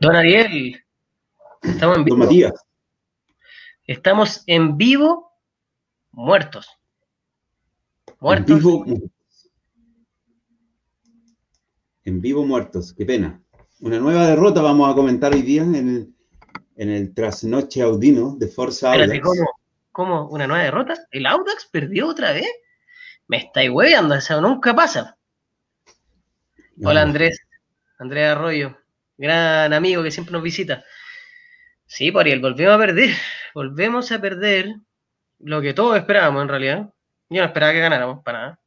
Don Ariel, estamos en Don vivo. Matías. Estamos en vivo, muertos. En Muertos. vivo, en vivo muertos, qué pena. Una nueva derrota vamos a comentar hoy día en el, en el trasnoche audino de Forza Espérate, Audax. ¿cómo? ¿Cómo? ¿Una nueva derrota? ¿El Audax perdió otra vez? Me estáis hueveando, eso nunca pasa. Hola Andrés, Andrés Arroyo, gran amigo que siempre nos visita. Sí, por Ariel, volvemos a perder, volvemos a perder lo que todos esperábamos en realidad. Yo no esperaba que ganáramos, para nada.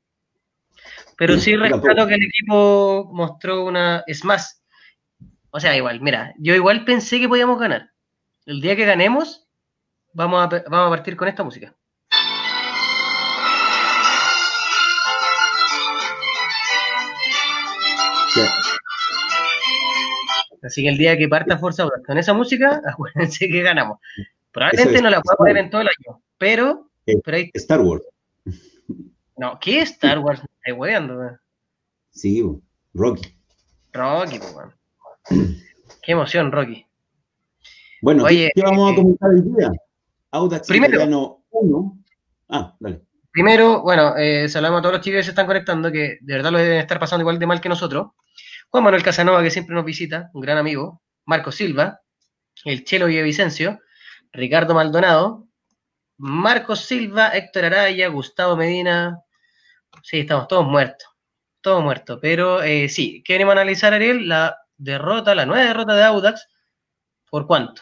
Pero sí rescato que el equipo mostró una... Es más, o sea, igual, mira, yo igual pensé que podíamos ganar. El día que ganemos, vamos a, vamos a partir con esta música. Así que el día que parta Forza Audax con esa música, acuérdense que ganamos. Probablemente es. no la puedo poner en todo el año, pero, Eh. pero Star Wars. no, ¿qué Star Wars? Me estoy hueveando. Sí, Rocky. Rocky, pues, weón. Qué emoción, Rocky. Bueno, ¿qué- Oye, ¿qué, vamos eh, a comentar hoy día? Audax primero- Italiano 1. Ah, dale. Primero, bueno, eh, saludamos a todos los chicos que se están conectando, que de verdad lo deben estar pasando igual de mal que nosotros. Juan Manuel Casanova, que siempre nos visita, un gran amigo. Marco Silva, el Chelo Villavicencio, Ricardo Maldonado, Marcos Silva, Héctor Araya, Gustavo Medina. Sí, estamos todos muertos. Todos muertos. Pero eh, sí, ¿qué venimos a analizar, Ariel? La derrota, la nueva derrota de Audax. ¿Por cuánto?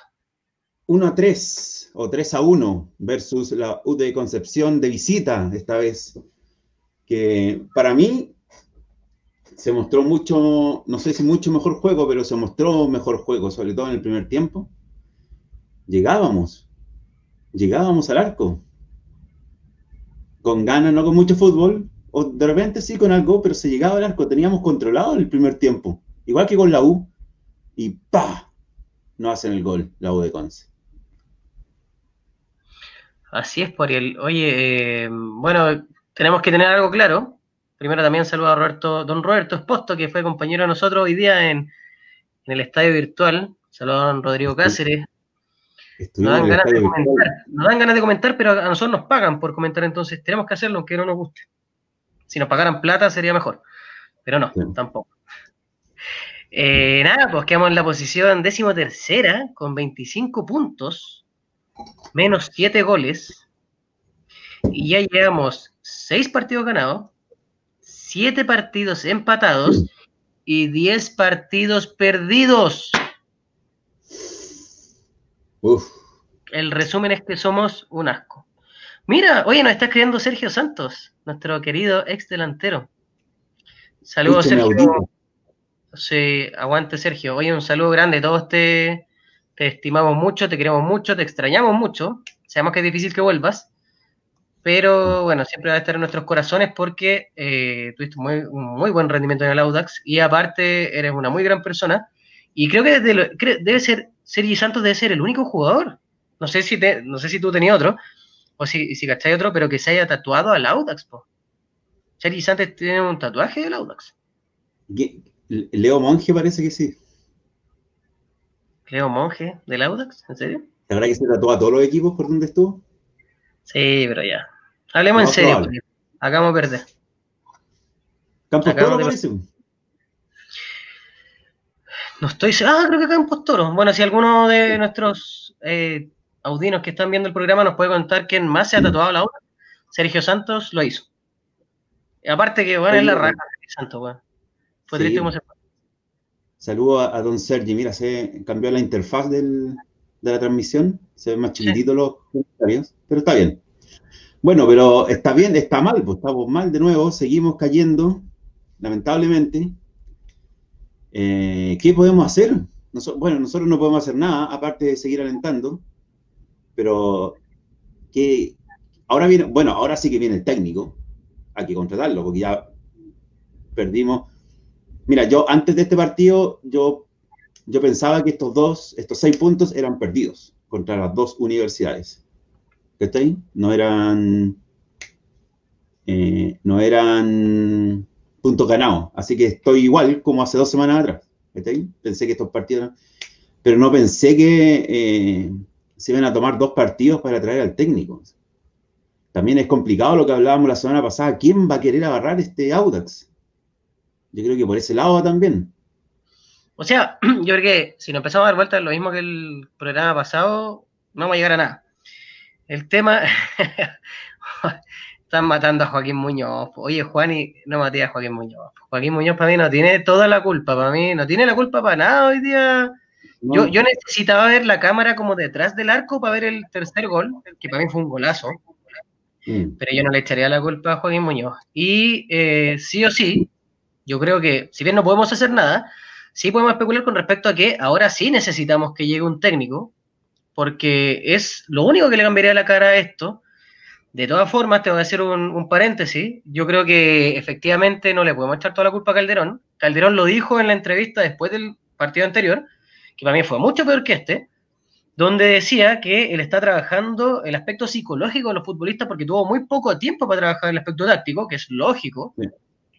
1 a 3 o 3 a 1 versus la UT de Concepción de visita esta vez. Que para mí se mostró mucho, no sé si mucho mejor juego, pero se mostró mejor juego, sobre todo en el primer tiempo. Llegábamos, llegábamos al arco. Con ganas, no con mucho fútbol, o de repente sí con algo, pero se llegaba al arco, teníamos controlado el primer tiempo. Igual que con la U, y ¡pa! No hacen el gol, la U de Conce. Así es, Poriel. Oye, eh, bueno, tenemos que tener algo claro. Primero también saludo a Roberto, don Roberto Esposto, que fue compañero de nosotros hoy día en, en el estadio virtual. Saludos a don Rodrigo Cáceres. Nos dan ganas de comentar, nos dan ganas de comentar, pero a nosotros nos pagan por comentar, entonces tenemos que hacerlo aunque no nos guste. Si nos pagaran plata sería mejor, pero no, Sí. tampoco. Eh, nada, pues quedamos en la posición décimo tercera con 25 puntos, menos 7 goles, y ya llevamos 6 partidos ganados, 7 partidos empatados y 10 partidos perdidos. Uf, El resumen es que somos un asco. Mira, oye, nos está escribiendo Sergio Santos, nuestro querido ex delantero. Saludos, Sergio. Sí, aguante, Sergio. Oye, un saludo grande. Todos te, te estimamos mucho, te queremos mucho, te extrañamos mucho. Sabemos que es difícil que vuelvas, pero bueno, siempre va a estar en nuestros corazones porque eh, tuviste muy, un muy buen rendimiento en el Audax y aparte eres una muy gran persona. Y creo que desde lo- debe ser, Sergi Santos debe ser el único jugador. No sé si, te, no sé si tú tenías otro, o si, si cacháis otro, pero que se haya tatuado al Audax. Po. Sergi Santos tiene un tatuaje del Audax. Leo Monge parece que sí. Leo Monge del Audax, ¿en serio? ¿La verdad que se tatuó a todos los equipos por donde estuvo? Sí, pero ya. Hablemos en serio, probable. hagamos perder. Campos Toro de- parece. No estoy. Ah, creo que acá en Postoro. Bueno, si alguno de nuestros eh, audinos que están viendo el programa nos puede contar quién más se ha tatuado la obra, Sergio Santos lo hizo. Y aparte que, bueno, es la raja de Sergio Santos, weón. Fue Sí. triste como se fue. Saludo a, a don Sergi. Mira, se cambió la interfaz del- de la transmisión. Se ven más chiquititos los comentarios, pero está bien. Bueno, pero está bien, está mal, pues estamos mal de nuevo, seguimos cayendo, lamentablemente. Eh, ¿qué podemos hacer? Bueno, nosotros no podemos hacer nada, aparte de seguir alentando, pero que ahora viene, bueno, ahora sí que viene el técnico, hay que contratarlo, porque ya perdimos. Mira, yo antes de este partido, yo, yo pensaba que estos dos, estos seis puntos eran perdidos contra las dos universidades. ¿Cachai? No eran. eh, no eran puntos ganados. Así que estoy igual como hace dos semanas atrás. Pensé que estos partidos, pero no pensé que eh, se iban a tomar dos partidos para traer al técnico. También es complicado lo que hablábamos la semana pasada. ¿Quién va a querer agarrar este Audax? Yo creo que por ese lado también. O sea, yo creo que si nos empezamos a dar vuelta lo mismo que el programa pasado, no vamos a llegar a nada. El tema, están matando a Joaquín Muñoz. Oye, Juan, y no maté a Joaquín Muñoz. Joaquín Muñoz para mí no tiene toda la culpa, para mí no tiene la culpa para nada hoy día. Yo, yo, necesitaba ver la cámara como detrás del arco para ver el tercer gol, que para mí fue un golazo. Mm. Pero yo no le echaría la culpa a Joaquín Muñoz. Y eh, sí o sí, yo creo que, si bien no podemos hacer nada, sí podemos especular con respecto a que ahora sí necesitamos que llegue un técnico, porque es lo único que le cambiaría la cara a esto. De todas formas, te voy a hacer un, paréntesis. Yo creo que efectivamente no le podemos echar toda la culpa a Calderón. Calderón lo dijo en la entrevista después del partido anterior, que para mí fue mucho peor que este, donde decía que él está trabajando el aspecto psicológico de los futbolistas porque tuvo muy poco tiempo para trabajar el aspecto táctico, que es lógico.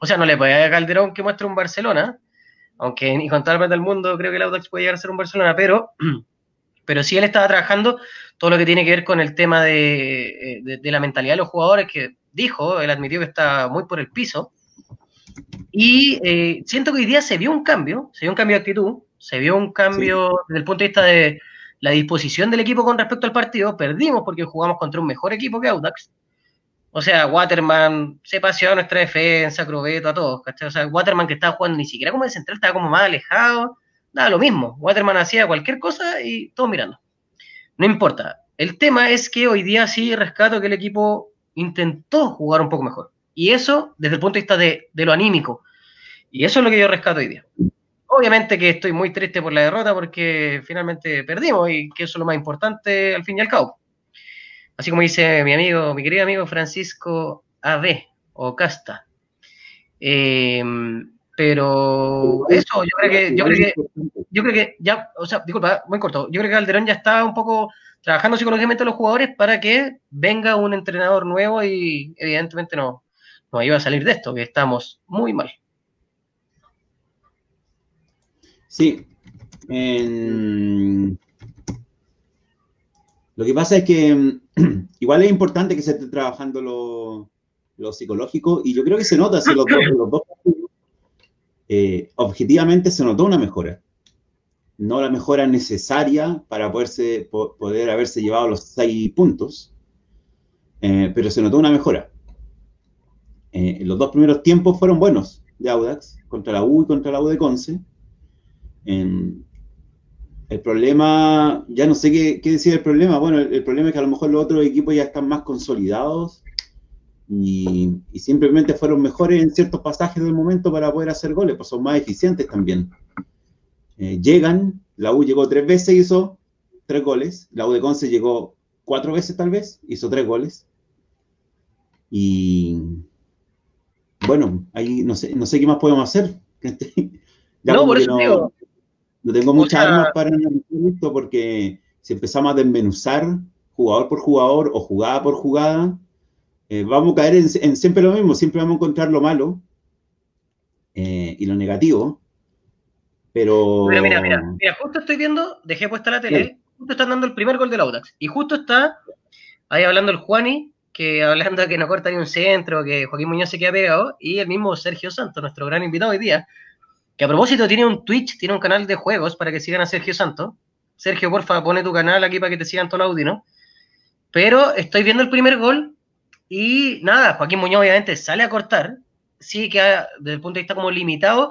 O sea, no le puede a Calderón que muestre un Barcelona, aunque ni con toda la del mundo creo que el Audax puede llegar a ser un Barcelona, pero, pero sí él estaba trabajando todo lo que tiene que ver con el tema de, la mentalidad de los jugadores, que dijo, él admitió que está muy por el piso. Y eh, siento que hoy día se vio un cambio, se vio un cambio de actitud, se vio un cambio desde el punto de vista de la disposición del equipo con respecto al partido. Perdimos porque jugamos contra un mejor equipo que Audax, o sea, Waterman se paseó a nuestra defensa, Crobeto, a todos, ¿cachai? O sea, Waterman que estaba jugando ni siquiera como de central, estaba como más alejado, nada, lo mismo. Waterman hacía cualquier cosa y todos mirando. No importa. El tema es que hoy día sí rescato que el equipo intentó jugar un poco mejor. Y eso desde el punto de vista de, de lo anímico. Y eso es lo que yo rescato hoy día. Obviamente que estoy muy triste por la derrota porque finalmente perdimos y que eso es lo más importante al fin y al cabo. Así como dice mi amigo, mi querido amigo Francisco A.B. o Casta. Em, pero eso, yo creo que, yo creo que, yo creo que ya, o sea, disculpa, muy corto, yo creo que Calderón ya está un poco trabajando psicológicamente a los jugadores para que venga un entrenador nuevo y evidentemente no nos ayuda a salir de esto, que estamos muy mal. Sí. Lo que pasa es que igual es importante que se esté trabajando lo, psicológico y yo creo que se nota si los dos, eh, objetivamente se notó una mejora. No la mejora necesaria para poderse, poder haberse llevado los seis puntos, eh, pero se notó una mejora. Eh, los dos primeros tiempos fueron buenos de Audax, contra la U y contra la U de Conce. El problema, ya no sé qué, decir el problema. Bueno, el, problema es que a lo mejor los otros equipos ya están más consolidados y, simplemente fueron mejores en ciertos pasajes del momento para poder hacer goles, pues son más eficientes también. Eh, llegan, la U llegó tres veces, hizo tres goles. La U de Conce llegó cuatro veces tal vez, hizo tres goles. Y bueno, ahí no sé, no sé qué más podemos hacer. no, por eso digo, no tengo muchas armas para esto porque si empezamos a desmenuzar jugador por jugador o jugada por jugada, eh, vamos a caer en, siempre lo mismo, siempre vamos a encontrar lo malo eh, y lo negativo. Pero. Mira, mira, mira, justo estoy viendo, dejé puesta la tele, justo están dando el primer gol del Audax. Y justo está ahí hablando el Juani, que hablando de que no corta ni un centro, que Joaquín Muñoz se queda pegado, y el mismo Sergio Santos, nuestro gran invitado hoy día, que a propósito tiene un Twitch, tiene un canal de juegos para que sigan a Sergio Santos. Sergio, porfa, pone tu canal aquí para que te sigan todo el audio, ¿no? Pero estoy viendo el primer gol y nada, Joaquín Muñoz obviamente sale a cortar, sí que desde el punto de vista como limitado,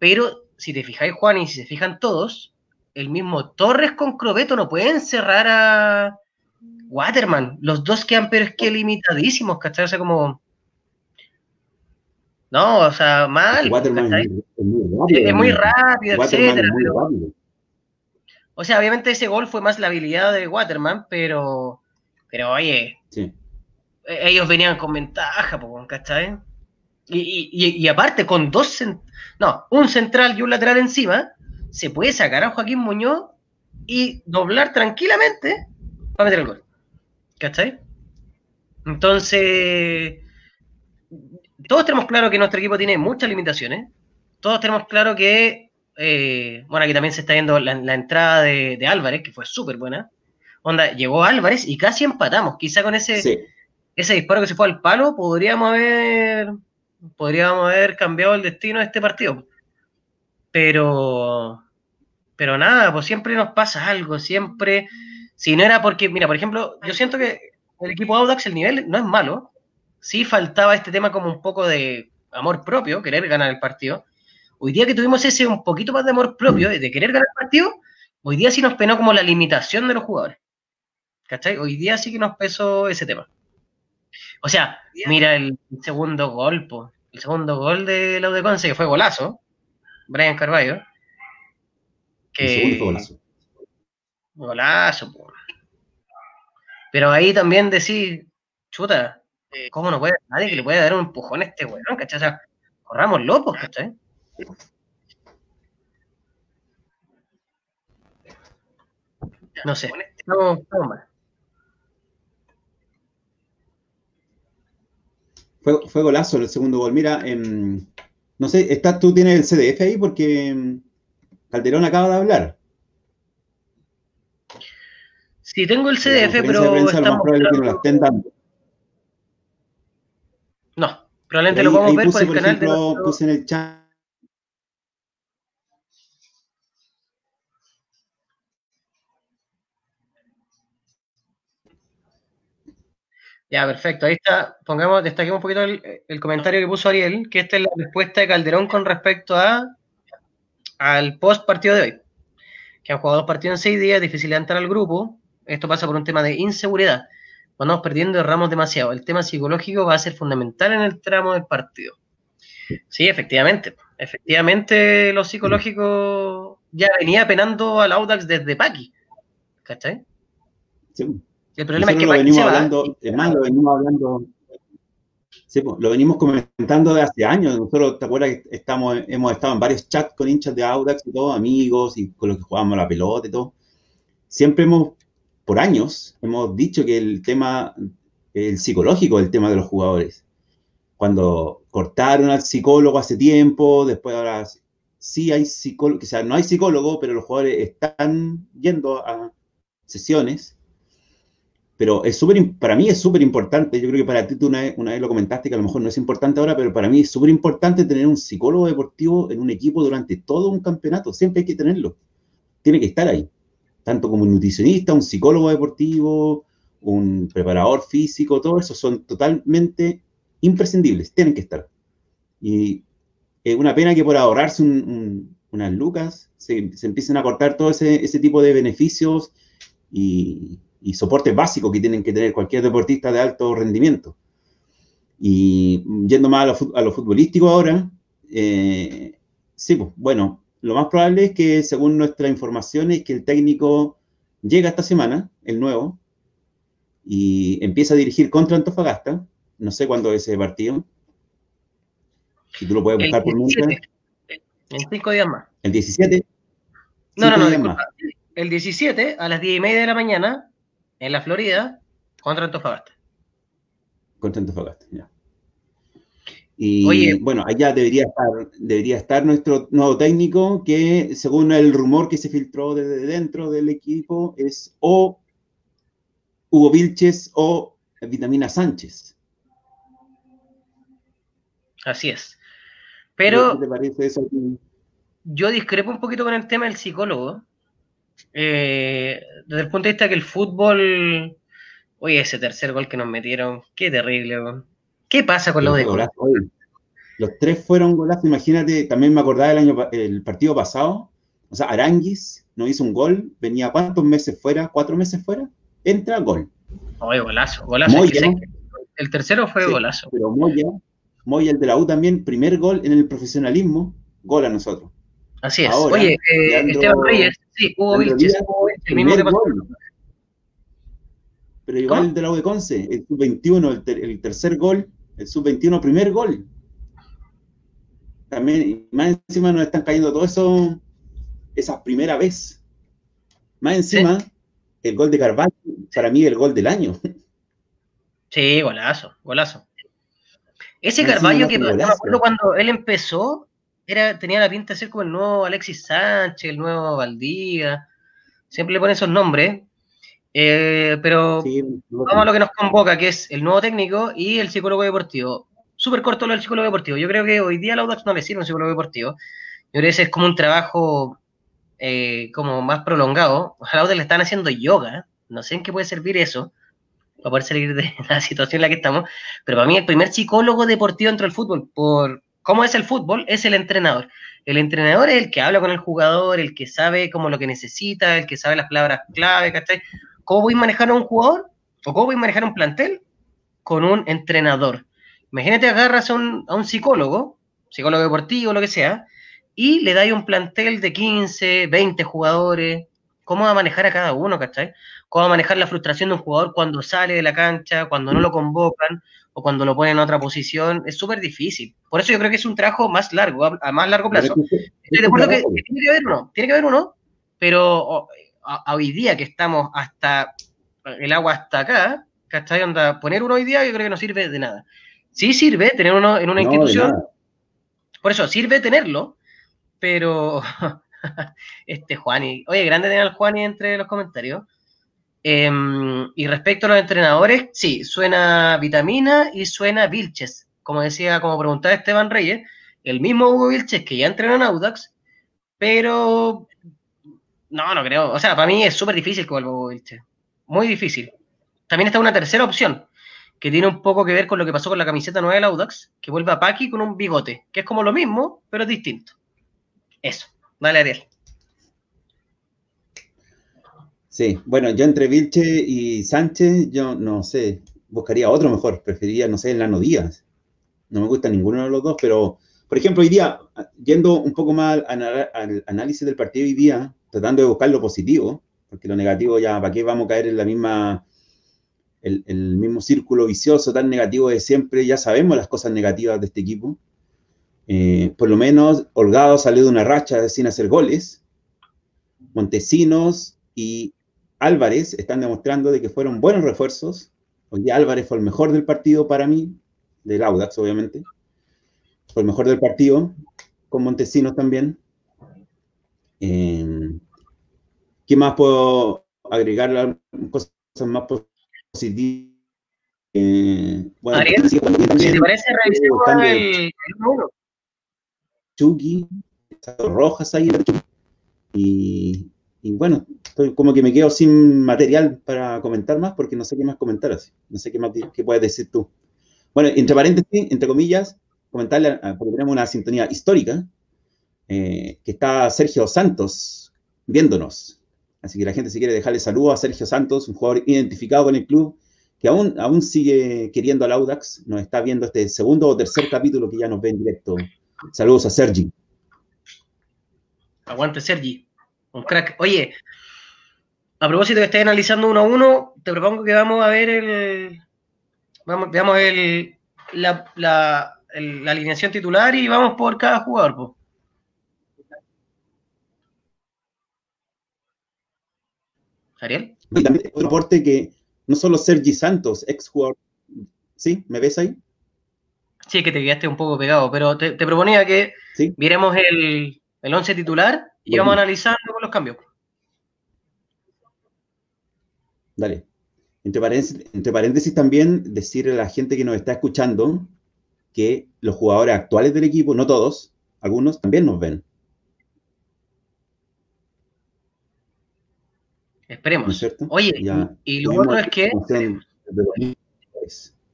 pero si te fijáis, Juan, y si se fijan todos, el mismo Torres con Crobeto no pueden cerrar a Waterman. Los dos quedan, pero es que limitadísimos, ¿cachai? O sea, como no, o sea, mal. es, muy rápido, etcétera. O sea, obviamente ese gol fue más la habilidad de Waterman, pero, pero oye, e-, ellos venían con ventaja, ¿cachai? Y, y, y, aparte, con dos, no, un central y un lateral encima, se puede sacar a Joaquín Muñoz y doblar tranquilamente para meter el gol. ¿Cachai? Entonces, todos tenemos claro que nuestro equipo tiene muchas limitaciones. Todos tenemos claro que eh, bueno, aquí también se está viendo la, entrada de, Álvarez, que fue súper buena. Onda, llegó Álvarez y casi empatamos. Quizá con ese, ese disparo que se fue al palo, podríamos haber, podríamos haber cambiado el destino de este partido. Pero, pero nada, pues siempre nos pasa algo, siempre. Si no era porque, mira, por ejemplo, yo siento que el equipo Audax, el nivel no es malo. Sí faltaba este tema como un poco de amor propio, querer ganar el partido. Hoy día que tuvimos ese un poquito más de amor propio, de querer ganar el partido, hoy día sí nos penó como la limitación de los jugadores. ¿Cachai? Hoy día sí que nos pesó ese tema. O sea, mira el segundo gol, el segundo gol de la Conce, que fue golazo, Brian Carballo. Que... golazo. Golazo, Pero ahí también decir, chuta, ¿cómo no puede nadie que le puede dar un empujón a este weón, ¿cachai? O sea, corramos locos, ¿cachai? No sé, no, no mal. Fue, fue golazo el segundo gol. Mira, em, no sé, ¿estás, ¿tú tienes el CDF ahí? Porque em, Calderón acaba de hablar. Sí, tengo el CDF, pero. no, probablemente lo podemos ver por el canal de. Puse en el chat Ya, perfecto. Ahí está. Pongamos, destaquemos un poquito el, comentario que puso Ariel, que esta es la respuesta de Calderón con respecto a al post partido de hoy. Que han jugado dos partidos en seis días, difícil entrar al grupo. Esto pasa por un tema de inseguridad. Vamos perdiendo erramos demasiado. El tema psicológico va a ser fundamental en el tramo del partido. Sí, efectivamente. Efectivamente, lo psicológico ya venía penando al Audax desde Paqui. ¿Cachai? Sí. El problema es que lo venimos hablando, es más, lo venimos hablando, sí, lo venimos comentando de hace años. Nosotros, ¿te acuerdas que estamos, hemos estado en varios chats con hinchas de Audax y todos, amigos, y con los que jugábamos la pelota y todo? Siempre hemos, por años, hemos dicho que el tema, el psicológico el tema de los jugadores. Cuando cortaron al psicólogo hace tiempo, después ahora sí hay psicólogo, o sea, no hay psicólogo, pero los jugadores están yendo a sesiones pero es súper, para mí es súper importante, yo creo que para ti tú una vez, lo comentaste que a lo mejor no es importante ahora, pero para mí es súper importante tener un psicólogo deportivo en un equipo durante todo un campeonato, siempre hay que tenerlo, tiene que estar ahí, tanto como un nutricionista, un psicólogo deportivo, un preparador físico, todo eso son totalmente imprescindibles, tienen que estar. Y es una pena que por ahorrarse unas lucas se, se, empiecen a cortar todo ese, ese tipo de beneficios y, y soporte básico que tienen que tener cualquier deportista de alto rendimiento. Y yendo más a lo, futbolístico ahora, eh, sí, pues, bueno, lo más probable es que según nuestra información es que el técnico llega esta semana, el nuevo, y empieza a dirigir contra Antofagasta. No sé cuándo es ese partido. Si tú lo puedes buscar por mientras. En cinco días más. ¿El 17? No, no, no, El 17 a las 10 y media de la mañana en la Florida contra Antofagasta. Contra Antofagasta, ya. Y bueno, allá debería estar, debería estar nuestro nuevo técnico, que según el rumor que se filtró desde dentro del equipo, es o Hugo Vilches o Vitamina Sánchez. Así es. Pero. ¿Qué te parece eso? Yo discrepo un poquito con el tema del psicólogo. Eh, desde el punto de vista que el fútbol, oye, ese tercer gol que nos metieron, qué terrible. ¿Qué pasa con los de gol? Los tres fueron golazos, imagínate, también me acordaba del año, el partido pasado, o sea, Aranguis no hizo un gol, venía cuántos meses fuera, cuatro meses fuera, entra gol. Oye, golazo, golazo. el tercero fue golazo. Pero Moya, Moya, el de la U también, primer gol en el profesionalismo, gol a nosotros. Así es. Oye, eh, Esteban Reyes, sí, Hugo Vilches, el mismo que Pero igual el de la U de Conce, el sub-21, el, tercer gol, el sub-21, primer gol. También, más encima nos están cayendo todo eso, esa primera vez. Más encima, el gol de Carvalho, para mí el gol del año. Sí, golazo, golazo. Ese Carvalho que me acuerdo cuando él empezó, era, tenía la pinta de ser como el nuevo Alexis Sánchez, el nuevo Valdía. Siempre le ponen esos nombres. Eh, pero vamos a lo que nos convoca, que es el nuevo técnico y el psicólogo deportivo. Súper corto lo del psicólogo deportivo. Yo creo que hoy día a la Audax no le sirve un psicólogo deportivo. Yo creo que ese es como un trabajo eh, como más prolongado. A Audax le están haciendo yoga. No sé en qué puede servir eso para poder salir de la situación en la que estamos. Pero para mí el primer psicólogo deportivo dentro del fútbol, por cómo es el fútbol, es el entrenador. El entrenador es el que habla con el jugador, el que sabe como lo que necesita, el que sabe las palabras clave, ¿cachai? ¿Cómo voy a manejar a un jugador? ¿O cómo voy a manejar un plantel? Con un entrenador. Imagínate, agarras a un, a un psicólogo, psicólogo deportivo, lo que sea, y le dais un plantel de 15, 20 jugadores. ¿Cómo va a manejar a cada uno, cachai? ¿Cómo a manejar la frustración de un jugador cuando sale de la cancha, cuando no lo convocan o cuando lo ponen en otra posición? Es súper difícil. Por eso yo creo que es un trabajo más largo, a más largo plazo. Estoy de acuerdo que, tiene que haber uno, tiene que haber uno, pero hoy día que estamos hasta el agua hasta acá, ¿cachai? Onda, poner uno hoy día yo creo que no sirve de nada. Sí sirve tener uno en una institución. Por eso, sirve tenerlo, pero este Juani, oye, grande tener al Juani entre los comentarios. Em, y respecto a los entrenadores, sí, suena Vitamina y suena Vilches. Como decía, como preguntaba Esteban Reyes, el mismo Hugo Vilches que ya entrenó en Audax, pero no, no creo. O sea, para mí es súper difícil que vuelva Hugo Vilches. Muy difícil. También está una tercera opción, que tiene un poco que ver con lo que pasó con la camiseta nueva del Audax, que vuelve a Paki con un bigote, que es como lo mismo, pero es distinto. Eso. Dale, Ariel. Sí, bueno, yo entre Vilche y Sánchez, yo no sé, buscaría otro mejor, preferiría, no sé, Lano Díaz. No me gusta ninguno de los dos, pero, por ejemplo, hoy día, yendo un poco más al, análisis del partido hoy día, tratando de buscar lo positivo, porque lo negativo ya, ¿para qué vamos a caer en la misma, el, mismo círculo vicioso tan negativo de siempre? Ya sabemos las cosas negativas de este equipo. Eh, por lo menos, Holgado salió de una racha sin hacer goles. Montesinos y Álvarez están demostrando de que fueron buenos refuerzos. Hoy día Álvarez fue el mejor del partido para mí, del Audax, obviamente. Fue el mejor del partido, con Montesinos también. Eh, ¿Qué más puedo agregar? Cosas más positivas. Eh, bueno, Ariel, si te parece, revisemos el, el Chucky, Rojas ahí, y, y bueno, como que me quedo sin material para comentar más porque no sé qué más comentar así. No sé qué más qué puedes decir tú. Bueno, entre paréntesis, entre comillas, comentarle, porque tenemos una sintonía histórica, eh, que está Sergio Santos viéndonos. Así que la gente si quiere dejarle saludo a Sergio Santos, un jugador identificado con el club, que aún, aún sigue queriendo al Audax, nos está viendo este segundo o tercer capítulo que ya nos ve en directo. Saludos a Sergi. Aguante Sergi. Un crack. Oye, a propósito que estés analizando uno a uno, te propongo que vamos a ver el. Vamos, veamos el, la, la, alineación titular y vamos por cada jugador. Po. Ariel. Y también un reporte que no solo Sergi Santos, ex jugador. ¿Sí? ¿Me ves ahí? Sí, que te quedaste un poco pegado, pero te, proponía que miremos el, el once titular y vamos analizando cambios. Dale. Entre paréntesis, también decirle a la gente que nos está escuchando que los jugadores actuales del equipo, no todos, algunos también nos ven. Esperemos. Oye, y lo bueno es que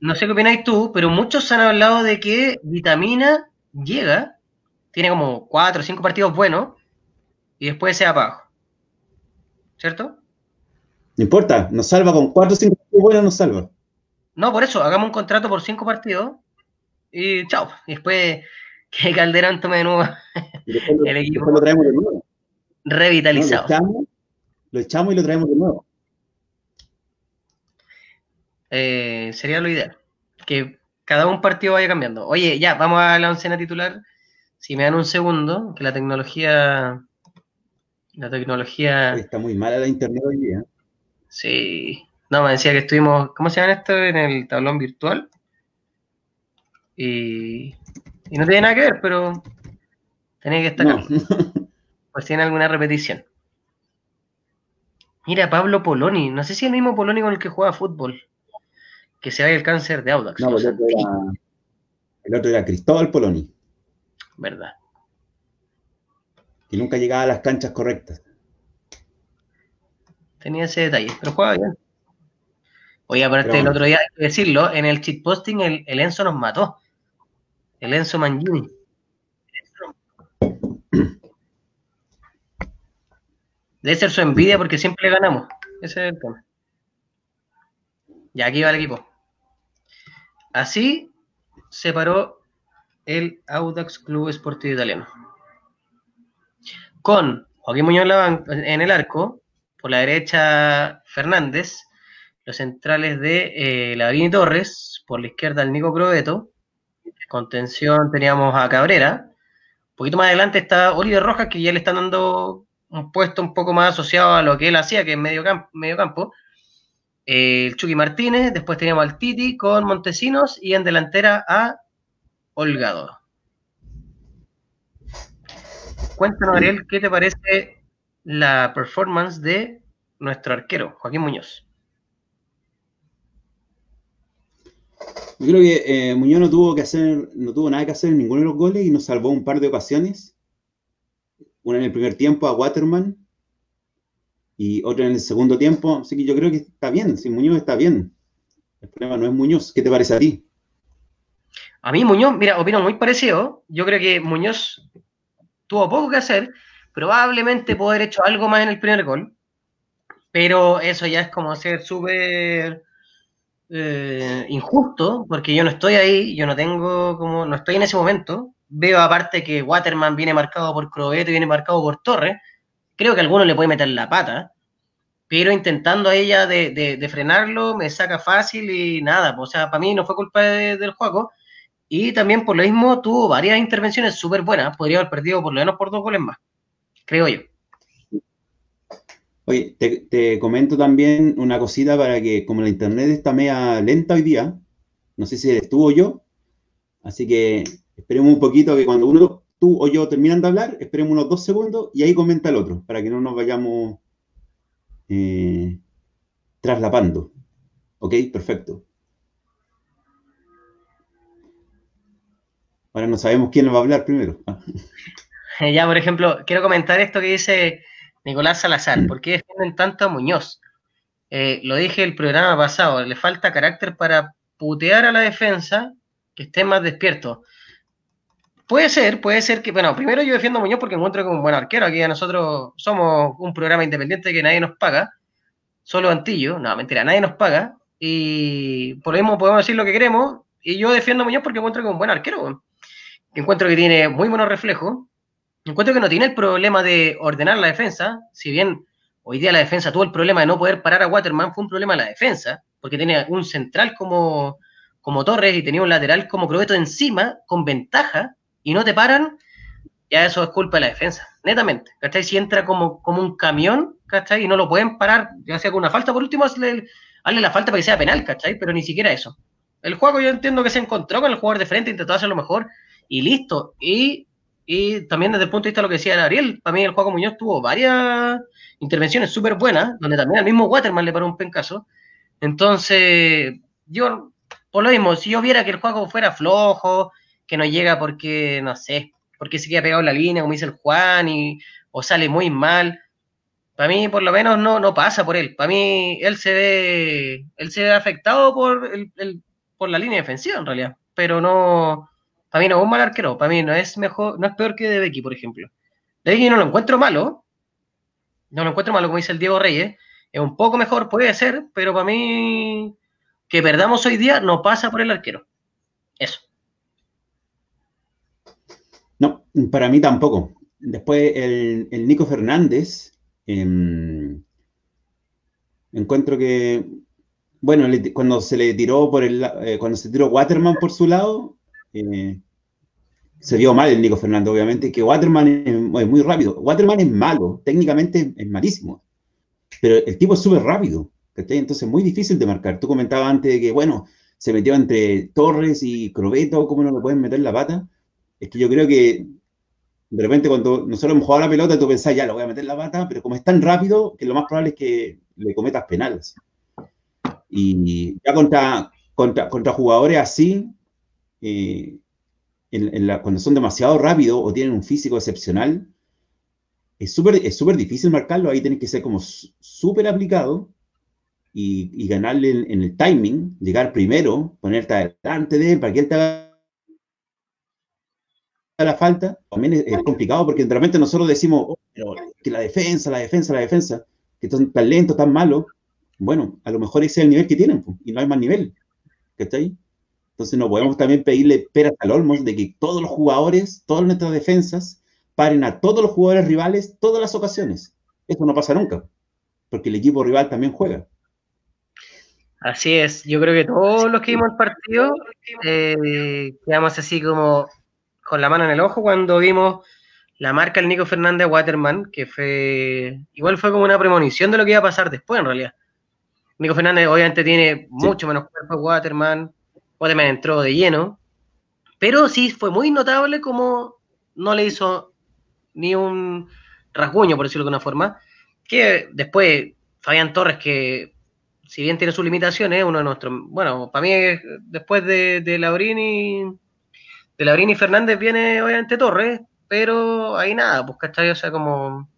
no sé qué opináis tú, pero muchos han hablado de que Vitamina llega, tiene como cuatro o cinco partidos buenos, y después se abajo. ¿Cierto? No importa, nos salva con cuatro o cinco partidos buenos, nos salva. No, por eso, hagamos un contrato por cinco partidos y chao. Y después que Calderón tome de nuevo el equipo. Después lo traemos de nuevo. Revitalizado. lo, echamos, y lo traemos de nuevo. Eh, sería lo ideal. Que cada un partido vaya cambiando. Oye, ya, vamos a la oncena titular. Si me dan un segundo, que la tecnología la tecnología. Está muy mala la internet hoy día. Sí. No, me decía que estuvimos. ¿Cómo se llama esto? En el tablón virtual. Y. Y no tiene nada que ver, pero. Tenía que destacarlo. Pues tiene alguna repetición. Mira, Pablo Poloni. No sé si es el mismo Poloni con el que juega fútbol. Que se vaya el cáncer de Audax. No, el, otro era, el otro era Cristóbal Poloni, Verdad. Que nunca llegaba a las canchas correctas. Tenía ese detalle, pero juega bien. Oye, aparte Pero el bueno. otro día, hay que decirlo, en el cheat posting el, el Enzo nos mató. El Enzo Mangini. Debe ser su envidia porque siempre le ganamos. Ese es el tema. Ya aquí va el equipo. Así se paró el Audax Club Esportivo Italiano. Con Joaquín Muñoz en el arco, por la derecha Fernández, los centrales de eh, Lavín Torres, por la izquierda el Nico Crobeto, contención teníamos a Cabrera, un poquito más adelante está Oliver Rojas, que ya le están dando un puesto un poco más asociado a lo que él hacía, que es medio campo. Eh, el Chucky Martínez, después teníamos al Titi con Montesinos y en delantera a Holgado. Cuéntanos, Ariel, ¿qué te parece la performance de nuestro arquero, Joaquín Muñoz? Yo creo que eh, Muñoz no tuvo que hacer, no tuvo nada que hacer en ninguno de los goles y nos salvó un par de ocasiones. Una en el primer tiempo a Waterman y otra en el segundo tiempo. Así que yo creo que está bien, si Muñoz está bien. El problema no es Muñoz. ¿Qué te parece a ti? A mí Muñoz, mira, opino muy parecido. Yo creo que Muñoz tuvo poco que hacer. Probablemente pudo haber hecho algo más en el primer gol. Pero eso ya es como ser súper eh, injusto, porque yo no estoy ahí, yo no tengo como, no estoy en ese momento. Veo aparte que Waterman viene marcado por Crobeto viene marcado por Torres. Creo que alguno le puede meter la pata, pero intentando a ella de, de- de frenarlo, me saca fácil y nada. pues, O sea, para mí no fue culpa de- del juego. Y también por lo mismo tuvo varias intervenciones súper buenas. Podría haber perdido por lo menos por dos goles más, creo yo. Oye, te, comento también una cosita para que, como la internet está media lenta hoy día, no sé si eres tú o yo, así que esperemos un poquito que cuando uno, tú o yo terminan de hablar, esperemos unos dos segundos y ahí comenta el otro, para que no nos vayamos eh, traslapando. ¿Ok? Perfecto. Ahora no sabemos quién va a hablar primero. Ah, Ya, por ejemplo, quiero comentar esto que dice Nicolás Salazar. ¿Por qué defienden tanto a Muñoz? Eh, lo dije el programa pasado, le falta carácter para putear a la defensa que esté más despierto. Puede ser, puede ser que, bueno, primero yo defiendo a Muñoz porque encuentro que un buen arquero. Aquí nosotros somos un programa independiente que nadie nos paga, solo Antillo, no, mentira, nadie nos paga. Y por lo mismo podemos decir lo que queremos. Y yo defiendo a Muñoz porque encuentro que un buen arquero. Encuentro que tiene muy buenos reflejos. Encuentro que no tiene el problema de ordenar la defensa, si bien hoy día la defensa tuvo el problema de no poder parar a Waterman, fue un problema de la defensa, porque tenía un central como, como Torres y tenía un lateral como Crobeto encima, con ventaja, y no te paran, ya eso es culpa de la defensa, netamente, ¿cachai? Si entra como, como un camión, ¿cachai? Y no lo pueden parar, ya sea con una falta, por último, hazle, hazle la falta para que sea penal, ¿cachai? Pero ni siquiera eso. El juego yo entiendo que se encontró con el jugador de frente, intentó hacerlo mejor, y listo. Y y también desde el punto de vista de lo que decía Gabriel, para mí el juego Muñoz tuvo varias intervenciones súper buenas, donde también al mismo Waterman le paró un pencazo. Entonces, yo, por lo mismo, si yo viera que el juego fuera flojo, que no llega porque, no sé, porque se queda pegado en la línea, como dice el Juan, y, o sale muy mal, para mí por lo menos no, no pasa por él. Para mí él se ve, él se ve afectado por, el, por la línea defensiva en realidad, pero no, para mí no es un mal arquero, para mí no es mejor, no es peor que De Becky, por ejemplo. De no lo encuentro malo, no lo encuentro malo, como dice el Diego Reyes, es un poco mejor, puede ser, pero para mí que perdamos hoy día no pasa por el arquero. Eso. No, para mí tampoco. Después el, Nico Fernández, eh, encuentro que, bueno, cuando se le tiró por el, eh, cuando se tiró Waterman por su lado, eh, se vio mal el Nico Fernández, obviamente, que Waterman es, muy rápido. Waterman es malo, técnicamente es malísimo, pero el tipo es súper rápido, ¿cachai? Entonces es muy difícil de marcar. Tú comentabas antes de que, bueno, se metió entre Torres y Crobeto, ¿cómo no le pueden meter la pata? Es que yo creo que de repente cuando nosotros hemos jugado la pelota, tú pensás, ya, lo voy a meter la pata, pero como es tan rápido, que lo más probable es que le cometas penales. Y ya contra, contra, contra jugadores así, eh, cuando son demasiado rápidos o tienen un físico excepcional, es súper es super difícil marcarlo. Ahí tienes que ser como súper aplicado y, ganarle en, el timing, llegar primero, ponerte adelante de él para que él te haga la falta. También es, complicado porque realmente nosotros decimos oh, que la defensa, la defensa, la defensa, que son tan lentos, tan malos. Bueno, a lo mejor ese es el nivel que tienen y no hay más nivel. ahí? Entonces no podemos también pedirle peras al olmos de que todos los jugadores, todas nuestras defensas, paren a todos los jugadores rivales todas las ocasiones. Eso no pasa nunca, porque el equipo rival también juega. Así es, yo creo que todos los que vimos el partido eh, quedamos así como con la mano en el ojo cuando vimos la marca del Nico Fernández Waterman, que fue igual fue como una premonición de lo que iba a pasar después en realidad. Nico Fernández obviamente tiene mucho menos cuerpo que Waterman, Waterman entró de lleno, pero sí fue muy notable como no le hizo ni un rasguño, por decirlo de una forma, que después Fabián Torres, que si bien tiene sus limitaciones, uno de nuestros, bueno, para mí después de, de Labrini, de Labrini Fernández viene obviamente Torres, pero ahí nada, pues ¿cachai? O sea, como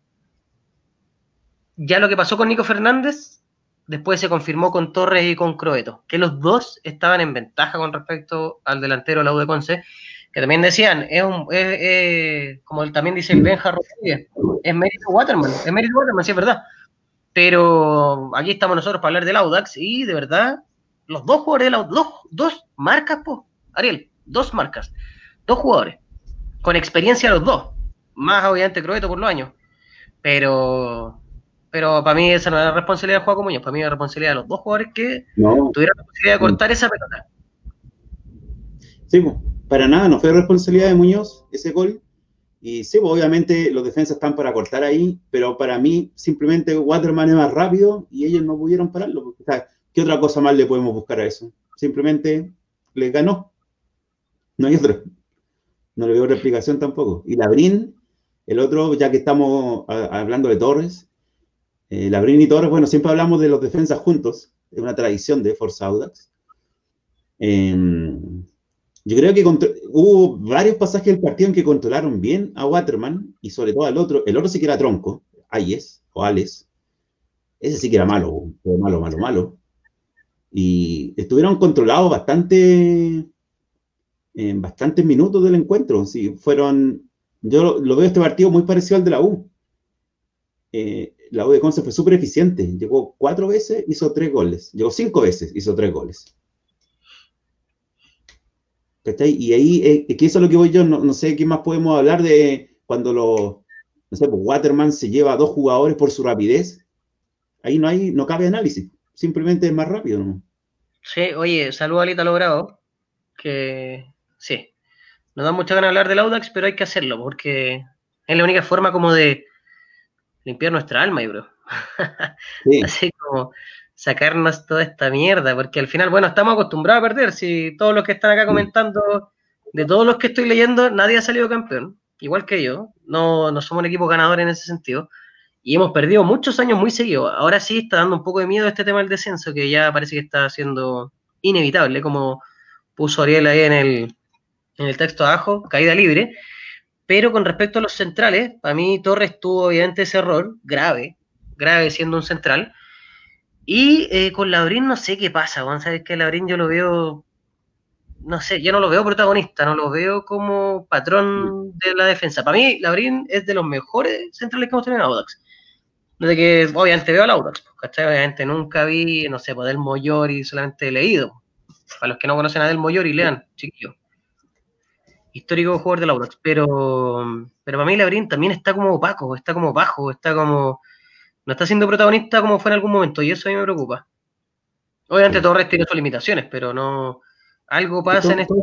ya lo que pasó con Nico Fernández después se confirmó con Torres y con Croeto, que los dos estaban en ventaja con respecto al delantero la U de Conce, que también decían, es, un, como también dice el Benja Rodríguez, es mérito Waterman, es mérito Waterman, sí es verdad. Pero aquí estamos nosotros para hablar del Audax y de verdad, los dos jugadores del Audax, dos, dos marcas, pues, Ariel, dos marcas, dos jugadores, con experiencia los dos, más obviamente Croeto por los años, pero pero para mí esa no es la responsabilidad de Juan Muñoz, para mí es la responsabilidad de los dos jugadores que tuvieron la posibilidad de cortar esa pelota. Sí, para nada, no fue responsabilidad de Muñoz ese gol. Y sí, obviamente los defensas están para cortar ahí, pero para mí simplemente Waterman es más rápido y ellos no pudieron pararlo. ¿Qué otra cosa más le podemos buscar a eso? Simplemente le ganó. No hay otra. No le veo otra explicación tampoco. Y Labrín, el otro, ya que estamos hablando de Torres, eh, Labrín y Torres, bueno, siempre hablamos de los defensas juntos, es una tradición de Forza Audax. Em, yo creo que hubo varios pasajes del partido en que controlaron bien a Waterman y sobre todo al otro. El otro sí que era tronco, Ayes o Ales. Ese sí que era malo, malo, malo, malo. Y estuvieron controlados bastante, en bastantes minutos del encuentro. Sí, fueron, yo lo, veo este partido muy parecido al de la U. Eh, la U de Conce fue súper eficiente. Llegó cuatro veces, hizo tres goles. Llegó cinco veces, hizo tres goles. Y ahí, eh, es que lo que voy yo, no, sé qué más podemos hablar de cuando lo, no sé, pues Waterman se lleva a dos jugadores por su rapidez. Ahí no hay, no cabe análisis. Simplemente es más rápido, ¿no? Sí, oye, saludo a Alita Logrado, que sí, nos da mucha ganas hablar del Audax, pero hay que hacerlo, porque es la única forma como de limpiar nuestra alma, y bro. Así como sacarnos toda esta mierda, porque al final, bueno, estamos acostumbrados a perder. Si todos los que están acá comentando, de todos los que estoy leyendo, nadie ha salido campeón, igual que yo. No, no somos un equipo ganador en ese sentido. Y hemos perdido muchos años muy seguidos. Ahora sí está dando un poco de miedo este tema del descenso, que ya parece que está siendo inevitable, como puso Ariel ahí en el, en el texto abajo, caída libre. Pero con respecto a los centrales, para mí Torres tuvo obviamente ese error, grave, grave siendo un central. Y eh, con Labrín no sé qué pasa, a sabes que Labrín yo lo veo, no sé, yo no lo veo protagonista, no lo veo como patrón de la defensa. Para mí, Labrín es de los mejores centrales que hemos tenido en Audax. Desde que obviamente veo al Audax, ¿cachai? Obviamente nunca vi, no sé, pues del Moyori, solamente he leído. Para los que no conocen a Del Moyori, lean, chiquillo histórico jugador del Audax, pero, pero para mí Labrín también está como opaco, está como bajo, está como. No está siendo protagonista como fue en algún momento, y eso a mí me preocupa. Obviamente Torres tiene sus limitaciones, pero no. Algo pasa en este.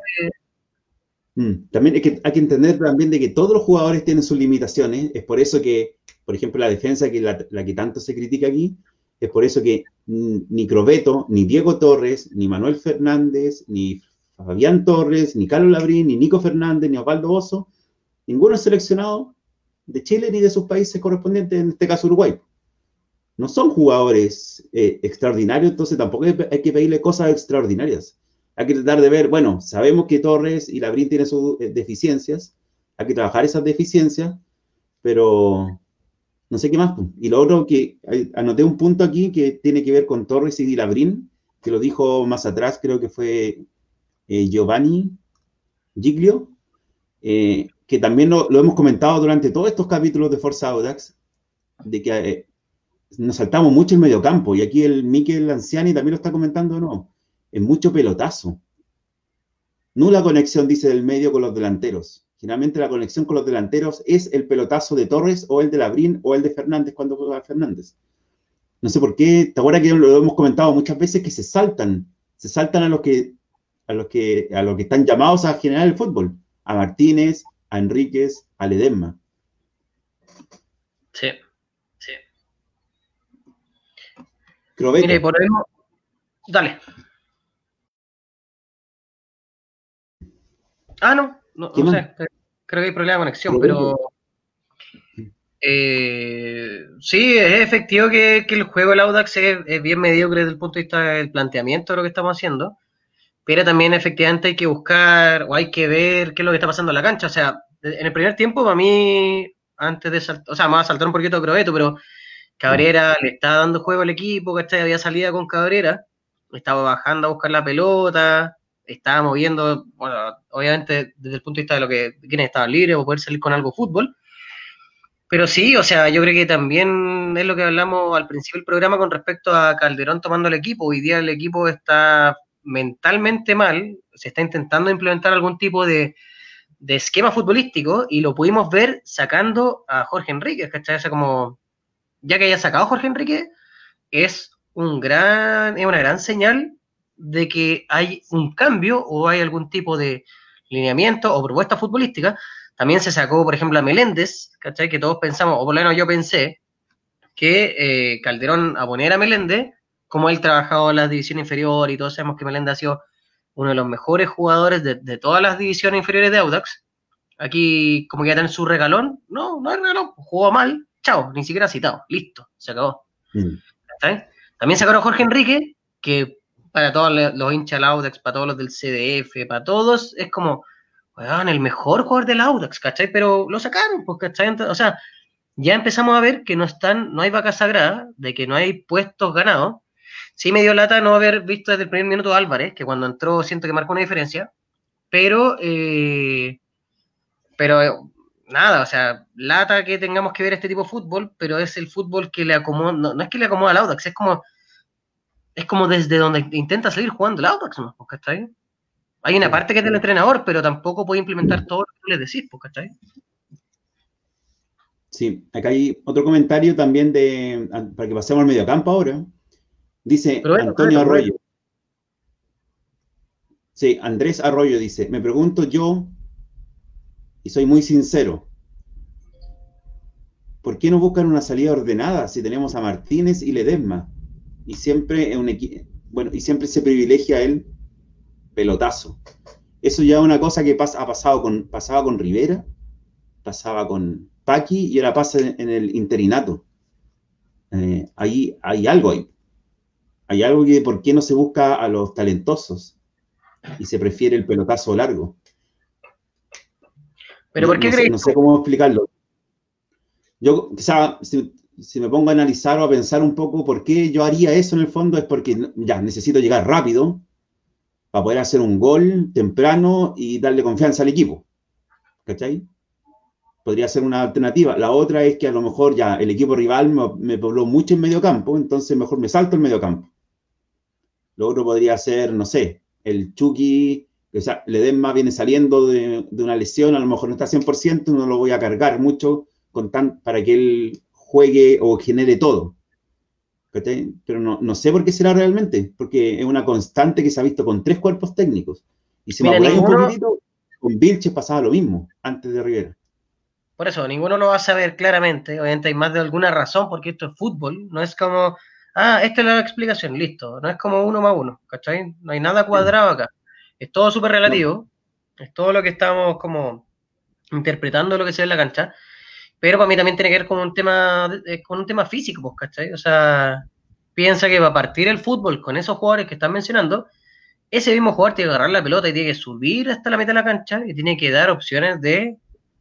Mm, también hay que, hay que entender también de que todos los jugadores tienen sus limitaciones. Es por eso que, por ejemplo, la defensa, que la, la que tanto se critica aquí, es por eso que ni Crobeto, ni Diego Torres, ni Manuel Fernández, ni Fabián Torres, ni Carlos Labrín, ni Nico Fernández, ni Osvaldo Oso ninguno es seleccionado de Chile ni de sus países correspondientes, en este caso Uruguay. No son jugadores eh, extraordinarios, entonces tampoco hay, que pedirle cosas extraordinarias. Hay que tratar de ver, bueno, sabemos que Torres y Labrín tienen sus eh, deficiencias, hay que trabajar esas deficiencias, pero no sé qué más. Pues. Y lo otro que anoté un punto aquí que tiene que ver con Torres y Labrín, que lo dijo más atrás, creo que fue eh, Giovanni Giglio, eh, que también lo, hemos comentado durante todos estos capítulos de Forza Audax, de que eh, nos saltamos mucho el mediocampo, y aquí el Miquel Anciani también lo está comentando, ¿no? Es mucho pelotazo. Nula conexión, dice, del medio con los delanteros. Generalmente la conexión con los delanteros es el pelotazo de Torres o el de Labrín o el de Fernández cuando juega Fernández. No sé por qué, te acuerdas que lo hemos comentado muchas veces que se saltan, se saltan a los que a los que a los que están llamados a generar el fútbol, a Martínez, a Enríquez, a Ledesma. Sí, sí. Mire, por Dale. Ah, no, no, sé. Creo que hay problema de conexión, pero. Eh, sí, es efectivo que, el juego del Audax es, bien mediocre desde el punto de vista del planteamiento de lo que estamos haciendo, pero también efectivamente hay que buscar o hay que ver qué es lo que está pasando en la cancha. O sea, en el primer tiempo, para mí, antes de saltar, o sea, me va a saltar un poquito Crobeto, pero Cabrera le estaba dando juego al equipo, que Había salida con Cabrera, estaba bajando a buscar la pelota, estaba moviendo, bueno, obviamente desde el punto de vista de lo que quienes estaban libres o poder salir con algo fútbol. Pero sí, o sea, yo creo que también es lo que hablamos al principio del programa con respecto a Calderón tomando el equipo. Hoy día el equipo está mentalmente mal, se está intentando implementar algún tipo de, esquema futbolístico y lo pudimos ver sacando a Jorge Enrique, ¿cachai? O sea, como, ya que haya sacado Jorge Enrique, es un gran, es una gran señal de que hay un cambio o hay algún tipo de lineamiento o propuesta futbolística. También se sacó, por ejemplo, a Meléndez, ¿cachai? Que todos pensamos, o por lo menos yo pensé, que eh, Calderón a poner a Meléndez, como él trabajado en las divisiones inferiores y todos sabemos que Meléndez ha sido uno de los mejores jugadores de, todas las divisiones inferiores de Audax. Aquí, como que ya en su regalón, no, no hay regalón, jugó mal, chao, ni siquiera citado, listo, se acabó. Mm. También sacaron a Jorge Enrique, que para todos los hinchas del Audax, para todos los del CDF, para todos, es como, weón, el mejor jugador del Audax, ¿cachai? Pero lo sacaron, pues, ¿cachai? O sea, ya empezamos a ver que no están, no hay vaca sagrada, de que no hay puestos ganados. Sí me dio lata no haber visto desde el primer minuto a Álvarez, que cuando entró siento que marcó una diferencia, pero, eh, pero nada, o sea, lata que tengamos que ver este tipo de fútbol, pero es el fútbol que le acomoda, no, no es que le acomoda al Audax, es como es como desde donde intenta salir jugando el Audax, ¿no? ¿cachai? Hay una parte que es del entrenador, pero tampoco puede implementar todo lo que le decís, ¿cachai? Sí, acá hay otro comentario también de, para que pasemos al mediocampo ahora. Dice Antonio Arroyo. Sí, Andrés Arroyo dice, me pregunto yo, y soy muy sincero, ¿por qué no buscan una salida ordenada si tenemos a Martínez y Ledesma? y siempre un bueno, y siempre se privilegia el pelotazo. Eso ya es una cosa que pasa, ha pasado con, pasaba con Rivera, pasaba con Paqui y ahora pasa en el interinato. Eh, ahí hay algo ahí. Hay algo que por qué no se busca a los talentosos y se prefiere el pelotazo largo. Pero ¿por qué no, no sé cómo explicarlo. Yo, quizá, si me pongo a analizar o a pensar un poco por qué yo haría eso en el fondo, es porque ya necesito llegar rápido para poder hacer un gol temprano y darle confianza al equipo. ¿Cachai? Podría ser una alternativa. La otra es que a lo mejor ya el equipo rival me, pobló mucho en medio campo, entonces mejor me salto el medio campo. Lo otro podría ser, no sé, el Chucky, o sea, Ledesma viene saliendo de, de, una lesión, a lo mejor no está 100%, no lo voy a cargar mucho con tan, para que él juegue o genere todo. Pero no, sé por qué será realmente, porque es una constante que se ha visto con tres cuerpos técnicos. Y si me apuráis un poquitito, con Vilches pasaba lo mismo antes de Rivera. Por eso, ninguno lo va a saber claramente. Obviamente hay más de alguna razón, porque esto es fútbol. No es como, ah, esta es la explicación, listo. No es como uno más uno, ¿cachai? No hay nada cuadrado acá. Es todo súper relativo. Es todo lo que estamos como interpretando lo que se ve en la cancha. Pero para mí también tiene que ver con un tema, eh, con un tema físico, pues, ¿cachai? O sea, piensa que va a partir el fútbol con esos jugadores que están mencionando. Ese mismo jugador tiene que agarrar la pelota y tiene que subir hasta la mitad de la cancha y tiene que dar opciones de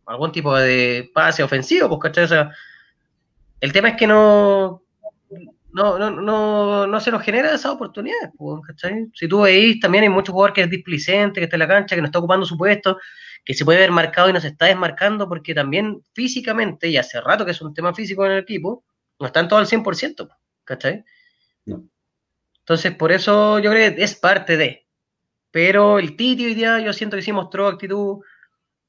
algún tipo de pase ofensivo, pues, ¿cachai? O sea, el tema es que no, no, no, no, no se nos genera esa oportunidad, pues, ¿cachai? Si tú veis, también hay muchos jugadores que es displicente, que está en la cancha, que no está ocupando su puesto, que se puede ver marcado y no se está desmarcando porque también físicamente, y hace rato que es un tema físico en el equipo, no están todos al 100%, ¿cachai? No. Entonces, por eso yo creo que es parte de. Pero el Titi hoy día yo siento que sí mostró actitud.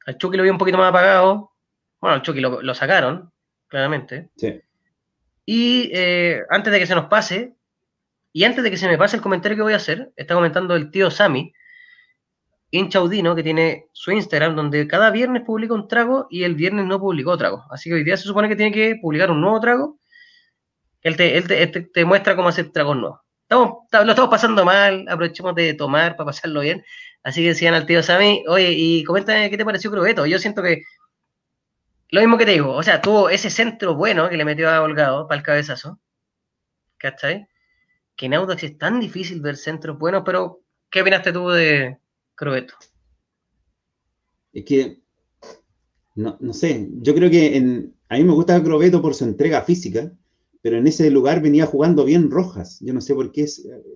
Al Chucky lo vi un poquito más apagado. Bueno, al Chucky lo, sacaron, claramente. Sí. Y eh, antes de que se nos pase, y antes de que se me pase el comentario que voy a hacer, está comentando el tío Sammy, hinchaudino que tiene su Instagram, donde cada viernes publica un trago y el viernes no publicó trago. Así que hoy día se supone que tiene que publicar un nuevo trago. Él te, él te, muestra cómo hacer tragos nuevos. Estamos, lo estamos pasando mal, aprovechemos de tomar para pasarlo bien. Así que decían al tío Sammy, oye, y coméntame qué te pareció Crobeto. Yo siento que lo mismo que te digo, o sea, tuvo ese centro bueno que le metió a Holgado para el cabezazo. ¿Cachai? Que en Audax es tan difícil ver centros buenos, pero ¿qué opinaste tú de, Crobeto. Es que, no, sé, yo creo que en, a mí me gusta Crobeto por su entrega física, pero en ese lugar venía jugando bien Rojas. Yo no sé por qué,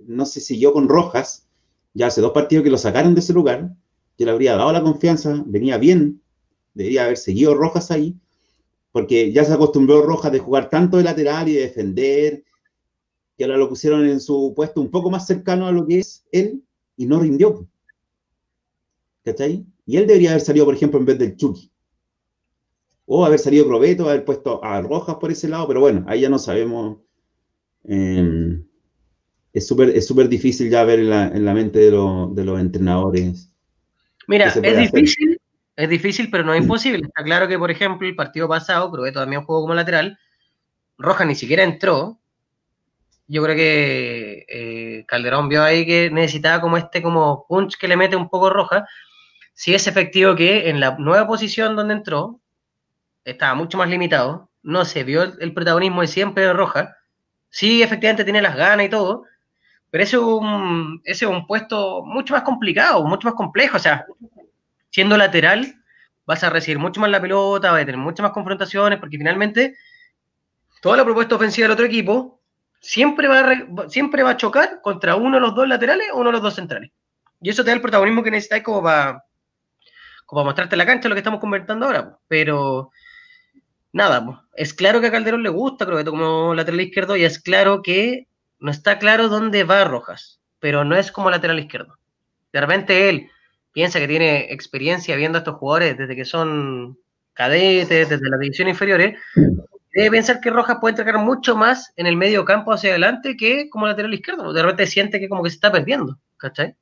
no sé si yo con Rojas, ya hace dos partidos que lo sacaron de ese lugar, yo le habría dado la confianza, venía bien, debería haber seguido Rojas ahí, porque ya se acostumbró Rojas de jugar tanto de lateral y de defender, que ahora lo pusieron en su puesto un poco más cercano a lo que es él y no rindió. ¿Cachai? Y él debería haber salido, por ejemplo, en vez del Chucky. O haber salido Probeto, haber puesto a Rojas por ese lado, pero bueno, ahí ya no sabemos. Em, es súper es súper difícil ya ver en la, mente de, los entrenadores. Mira, es difícil, es difícil, pero no es imposible. Está claro que, por ejemplo, el partido pasado, Probeto también jugó como lateral, Rojas ni siquiera entró. Yo creo que eh, Calderón vio ahí que necesitaba como este como punch que le mete un poco Rojas si es efectivo que en la nueva posición donde entró, estaba mucho más limitado, no se vio el, protagonismo de siempre de Roja, sí efectivamente tiene las ganas y todo, pero ese es un, ese es un puesto mucho más complicado, mucho más complejo, o sea, siendo lateral vas a recibir mucho más la pelota, vas a tener muchas más confrontaciones, porque finalmente toda la propuesta ofensiva del otro equipo siempre va a, siempre va chocar contra uno de los dos laterales o uno de los dos centrales. Y eso te da el protagonismo que necesitáis como para para mostrarte la cancha lo que estamos conversando ahora, pero nada, es claro que a Calderón le gusta creo que como lateral izquierdo y es claro que no está claro dónde va Rojas, pero no es como lateral izquierdo. De repente él piensa que tiene experiencia viendo a estos jugadores desde que son cadetes, desde las divisiones inferiores, debe pensar que Rojas puede entregar mucho más en el medio campo hacia adelante que como lateral izquierdo. De repente siente que como que se está perdiendo, ¿cachai?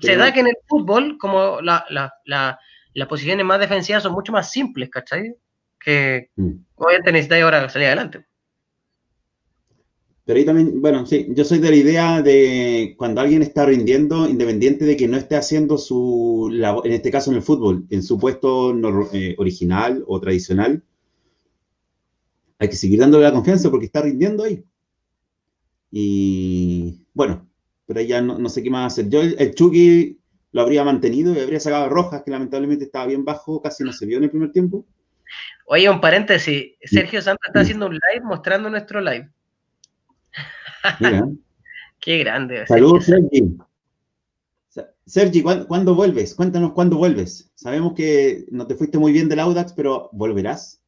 Se da que en el fútbol, como la, las posiciones más defensivas son mucho más simples, ¿cachai? Que mm. obviamente necesitáis ahora salir adelante. Pero ahí también, bueno, sí, yo soy de la idea de cuando alguien está rindiendo, independiente de que no esté haciendo su, en este caso en el fútbol, en su puesto eh, original o tradicional, hay que seguir dándole la confianza porque está rindiendo ahí. Y bueno, pero ya no, sé qué más hacer. Yo el, Chucky lo habría mantenido y habría sacado a Rojas, que lamentablemente estaba bien bajo, casi no se vio en el primer tiempo. Oye, un paréntesis, Sergio Santos está haciendo un live mostrando nuestro live. Mira. Qué grande. Saludos, Sergi. Sergi, ¿cuándo, vuelves? Cuéntanos cuándo vuelves. Sabemos que no te fuiste muy bien del Audax, pero ¿volverás?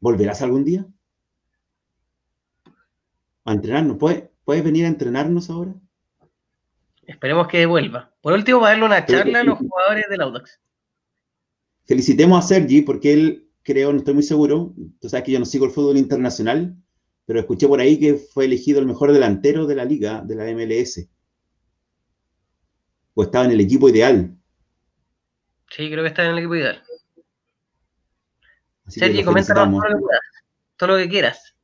¿Volverás algún día? A entrenarnos. ¿Puedes venir a entrenarnos ahora? Esperemos que vuelva. Por último, va a darle una charla a los jugadores del Audax. Felicitemos a Sergi porque él, creo, no estoy muy seguro, tú sabes que yo no sigo el fútbol internacional, pero escuché por ahí que fue elegido el mejor delantero de la liga, de la MLS. O estaba en el equipo ideal. Sí, creo que está en el equipo ideal. Sergi, coméntanos todo lo, que todo lo que quieras.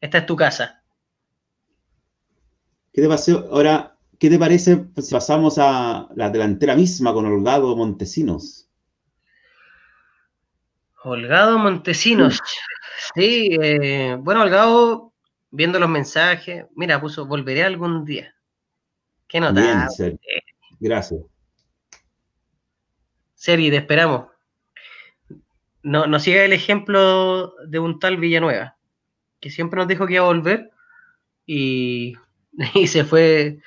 Esta es tu casa. ¿Qué te pasó? Ahora, ¿Qué te parece si pasamos a la delantera misma con Holgado Montesinos? Holgado Montesinos. Sí, eh, bueno, Holgado, viendo los mensajes, mira, puso, volveré algún día. Qué nota. Gracias. Sergi, te esperamos. No, no siga el ejemplo de un tal Villanueva, que siempre nos dijo que iba a volver y, se fue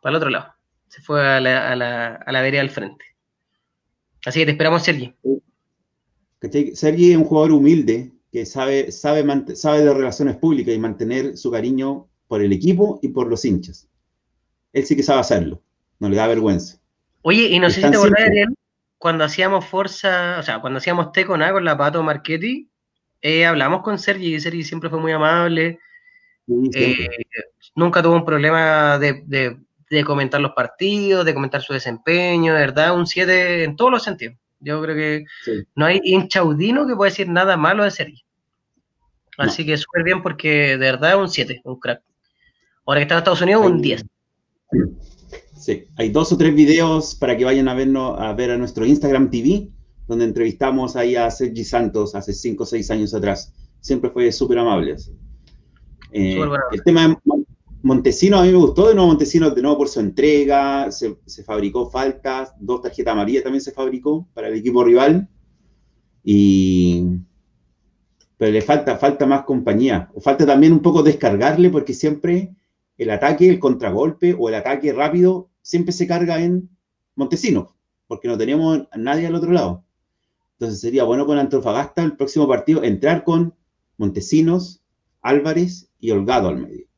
para el otro lado. Se fue a la, a la, a la vereda al frente. Así que te esperamos, Sergi. Sergi es un jugador humilde que sabe, sabe, sabe de relaciones públicas y mantener su cariño por el equipo y por los hinchas. Él sí que sabe hacerlo, no le da vergüenza. Oye, y no sé si te acordás, Ariel, cuando hacíamos Forza, o sea, cuando hacíamos T con A con la Pato Marchetti, eh, hablamos con Sergi y Sergi siempre fue muy amable. Eh, nunca tuvo un problema de, de, comentar los partidos, de comentar su desempeño, de verdad, un 7 en todos los sentidos. Yo creo que no hay hinchaudino que pueda decir nada malo de Sergi. Así que súper bien porque de verdad es un 7, un crack. Ahora que está en Estados Unidos, un 10. Sí, hay dos o tres videos para que vayan a vernos, a ver a nuestro Instagram TV, donde entrevistamos ahí a Sergi Santos hace 5 o 6 años atrás. Siempre fue súper amable. Eh, el tema de Montesino a mí me gustó, de nuevo Montesino de nuevo por su entrega, se, fabricó faltas, dos tarjetas amarillas también se fabricó para el equipo rival, y pero le falta, falta más compañía, o falta también un poco descargarle porque siempre el ataque, el contragolpe o el ataque rápido siempre se carga en Montesino, porque no tenemos a nadie al otro lado. Entonces sería bueno con Antofagasta el próximo partido entrar con Montesinos, Álvarez y Holgado al medio.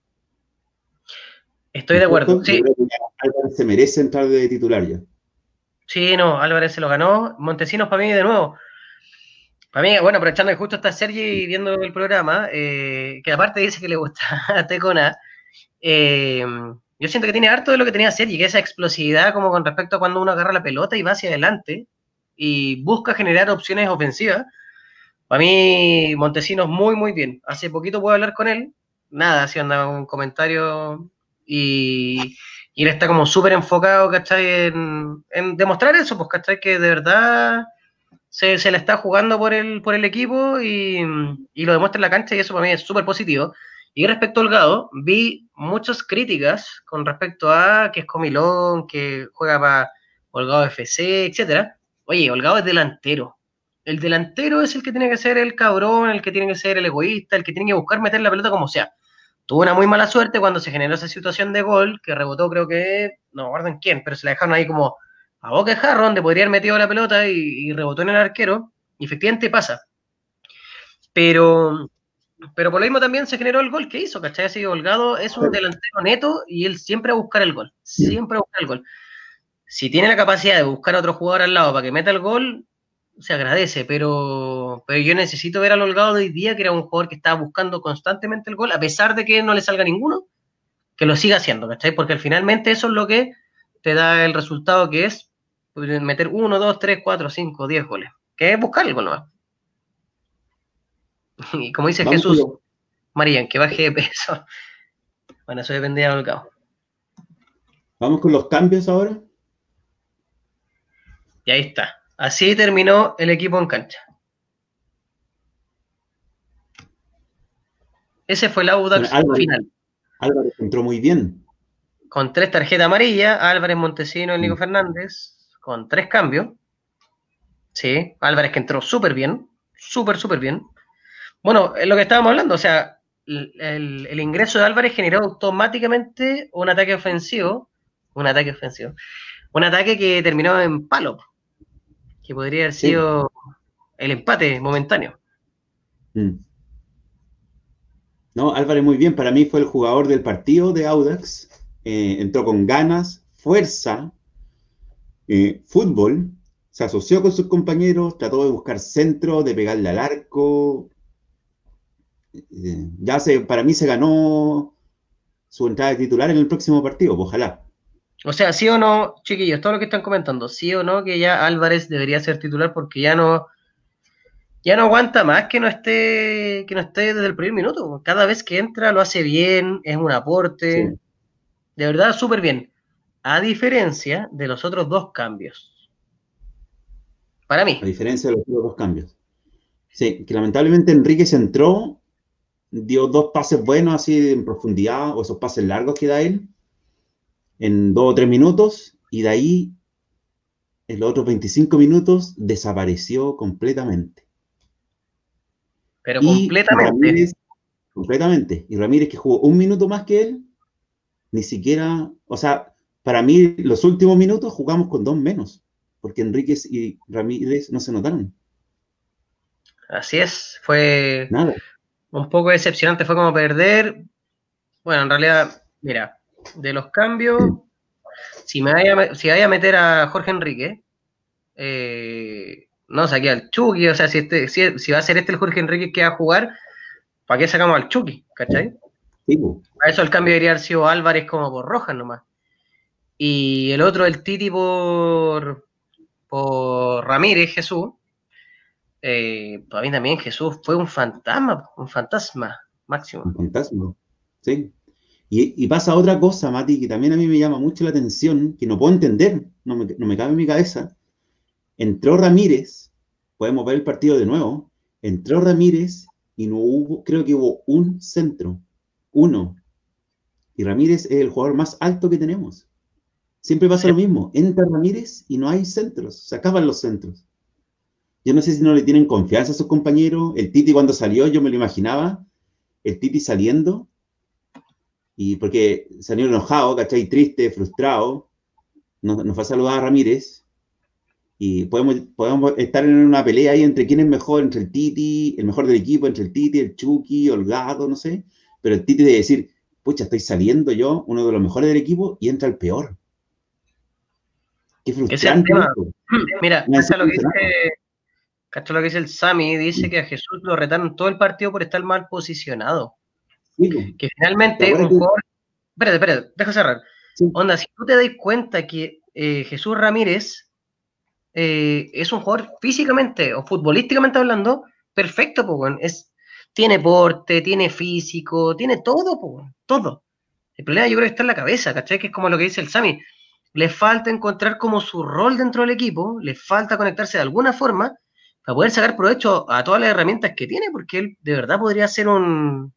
Estoy de acuerdo. Sí. Álvarez se merece entrar de titular ya. Sí, no, Álvarez se lo ganó. Montesinos para mí de nuevo. Para mí, bueno, aprovechando que justo está Sergi viendo el programa, eh, que aparte dice que le gusta a Tecona, eh, yo siento que tiene harto de lo que tenía Sergi, que esa explosividad como con respecto a cuando uno agarra la pelota y va hacia adelante y busca generar opciones ofensivas. Para mí, Montesinos muy, muy bien. Hace poquito puedo hablar con él, nada, si anda un comentario y, él está como súper enfocado, ¿cachai? En, en, demostrar eso, pues, ¿cachai? Que de verdad se, se le está jugando por el, por el equipo y, y, lo demuestra en la cancha y eso para mí es súper positivo. Y respecto a Holgado, vi muchas críticas con respecto a que es comilón, que juega para Holgado FC, etcétera. Oye, Holgado es delantero. El delantero es el que tiene que ser el cabrón, el que tiene que ser el egoísta, el que tiene que buscar meter la pelota como sea. Tuvo una muy mala suerte cuando se generó esa situación de gol, que rebotó creo que, no guarden quién, pero se la dejaron ahí como a boca de jarro, donde podría haber metido la pelota y, rebotó en el arquero, y efectivamente pasa. Pero, pero por lo mismo también se generó el gol que hizo, ¿cachai? Así Holgado es un delantero neto y él siempre a buscar el gol, siempre a buscar el gol. Si tiene la capacidad de buscar a otro jugador al lado para que meta el gol, se agradece, pero, pero yo necesito ver al Holgado de hoy día, que era un jugador que estaba buscando constantemente el gol, a pesar de que no le salga ninguno, que lo siga haciendo, ¿cachai? Porque finalmente eso es lo que te da el resultado que es meter uno, dos, tres, cuatro, cinco, diez goles, que es buscar el gol ¿no? Y como dice Jesús, María, que baje de peso. Bueno, eso depende del Holgado. Vamos con los cambios ahora. Y ahí está. Así terminó el equipo en cancha. Ese fue el Audax final. Álvarez entró muy bien. Con tres tarjetas amarillas, Álvarez, Montesino y Nico mm. Fernández, con tres cambios. Sí, Álvarez que entró súper bien, súper, súper bien. Bueno, es lo que estábamos hablando, o sea, el, el, ingreso de Álvarez generó automáticamente un ataque ofensivo, un ataque ofensivo, un ataque que terminó en palo que podría haber sido el empate momentáneo. Mm. No, Álvarez muy bien, para mí fue el jugador del partido de Audax, eh, entró con ganas, fuerza, eh, fútbol, se asoció con sus compañeros, trató de buscar centro, de pegarle al arco. Eh, ya se, para mí se ganó su entrada de titular en el próximo partido, ojalá. O sea, sí o no, chiquillos, todo lo que están comentando, sí o no que ya Álvarez debería ser titular porque ya no ya no aguanta más que no esté que no esté desde el primer minuto. Cada vez que entra lo hace bien, es un aporte. De verdad, súper bien. A diferencia de los otros dos cambios. Para mí. A diferencia de los otros dos cambios. Sí, que lamentablemente Enrique se entró, dio dos pases buenos así en profundidad, o esos pases largos que da él, en dos o tres minutos, y de ahí, en los otros 25 minutos, desapareció completamente. Pero completamente. completamente. Y Ramírez, que jugó un minuto más que él, ni siquiera, o sea, para mí los últimos minutos jugamos con dos menos, porque Enríquez y Ramírez no se notaron. Así es, fue un poco decepcionante, fue como perder. Bueno, en realidad, mira, de los cambios, si me vaya, si vaya a meter a Jorge Enrique, eh, no saqué al Chucky, o sea, si, este, si, va a ser este el Jorge Enrique que va a jugar, ¿para qué sacamos al Chucky? ¿Cachai? Sí, Para eso el cambio debería haber sido Álvarez como por Rojas nomás. Y el otro, el Titi por, por Ramírez, Jesús. Eh, para mí también Jesús fue un fantasma, un fantasma máximo. Un fantasma, sí. Y, pasa otra cosa, Mati, que también a mí me llama mucho la atención, que no puedo entender, no me, no me cabe en mi cabeza. Entró Ramírez, podemos ver el partido de nuevo, entró Ramírez y no hubo, creo que hubo un centro, uno. Y Ramírez es el jugador más alto que tenemos. Siempre pasa lo mismo, entra Ramírez y no hay centros, se acaban los centros. Yo no sé si no le tienen confianza a sus compañeros. El Titi cuando salió, yo me lo imaginaba, el Titi saliendo, y porque salió enojado, ¿cachai? Triste, frustrado, nos, nos fue a saludar a Ramírez, y podemos, podemos estar en una pelea ahí entre quién es mejor, entre el Titi, el mejor del equipo, entre el Titi, el Chucky, Holgado, no sé. Pero el Titi de decir, pucha, estoy saliendo yo, uno de los mejores del equipo, y entra el peor. Qué frustrante. Mira, lo, que dice, lo que dice el Sami, dice que a Jesús lo retaron todo el partido por estar mal posicionado. Que finalmente un jugador... Espérate, espérate, deja cerrar. Onda, si tú te das cuenta que eh, Jesús Ramírez eh, es un jugador físicamente o futbolísticamente hablando perfecto, pues, es, tiene porte, tiene físico, tiene todo, pues, todo. El problema yo creo que está en la cabeza, ¿cachai? Que es como lo que dice el Sami. Le falta encontrar como su rol dentro del equipo, le falta conectarse de alguna forma para poder sacar provecho a todas las herramientas que tiene, porque él de verdad podría ser un,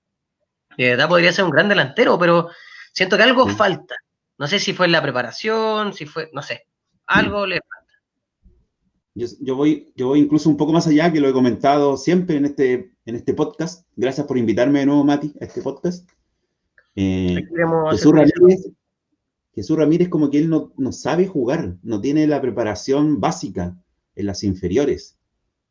de verdad podría ser un gran delantero, pero siento que algo falta. No sé si fue en la preparación, si fue, no sé, algo le falta. Yo, voy, yo voy incluso un poco más allá, que lo he comentado siempre en este, en este podcast. Gracias por invitarme de nuevo, Mati, a este podcast. Eh, Jesús, Ramírez, Jesús Ramírez como que él no, no, sabe jugar, no tiene la preparación básica en las inferiores.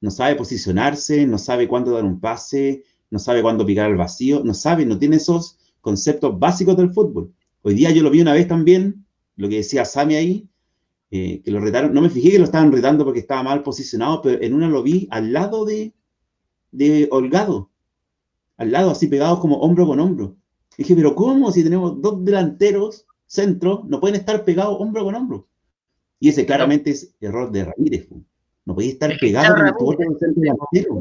No sabe posicionarse, no sabe cuándo dar un pase, no sabe cuándo picar al vacío, no sabe, no tiene esos conceptos básicos del fútbol. Hoy día yo lo vi una vez también, lo que decía Sami ahí, eh, que lo retaron, no me fijé que lo estaban retando porque estaba mal posicionado, pero en una lo vi al lado de, de Holgado, al lado, así pegados como hombro con hombro. dije, pero ¿cómo si tenemos dos delanteros centros, no pueden estar pegados hombro con hombro? Y ese claramente es error de Ramírez. No podía estar pegado con el delantero.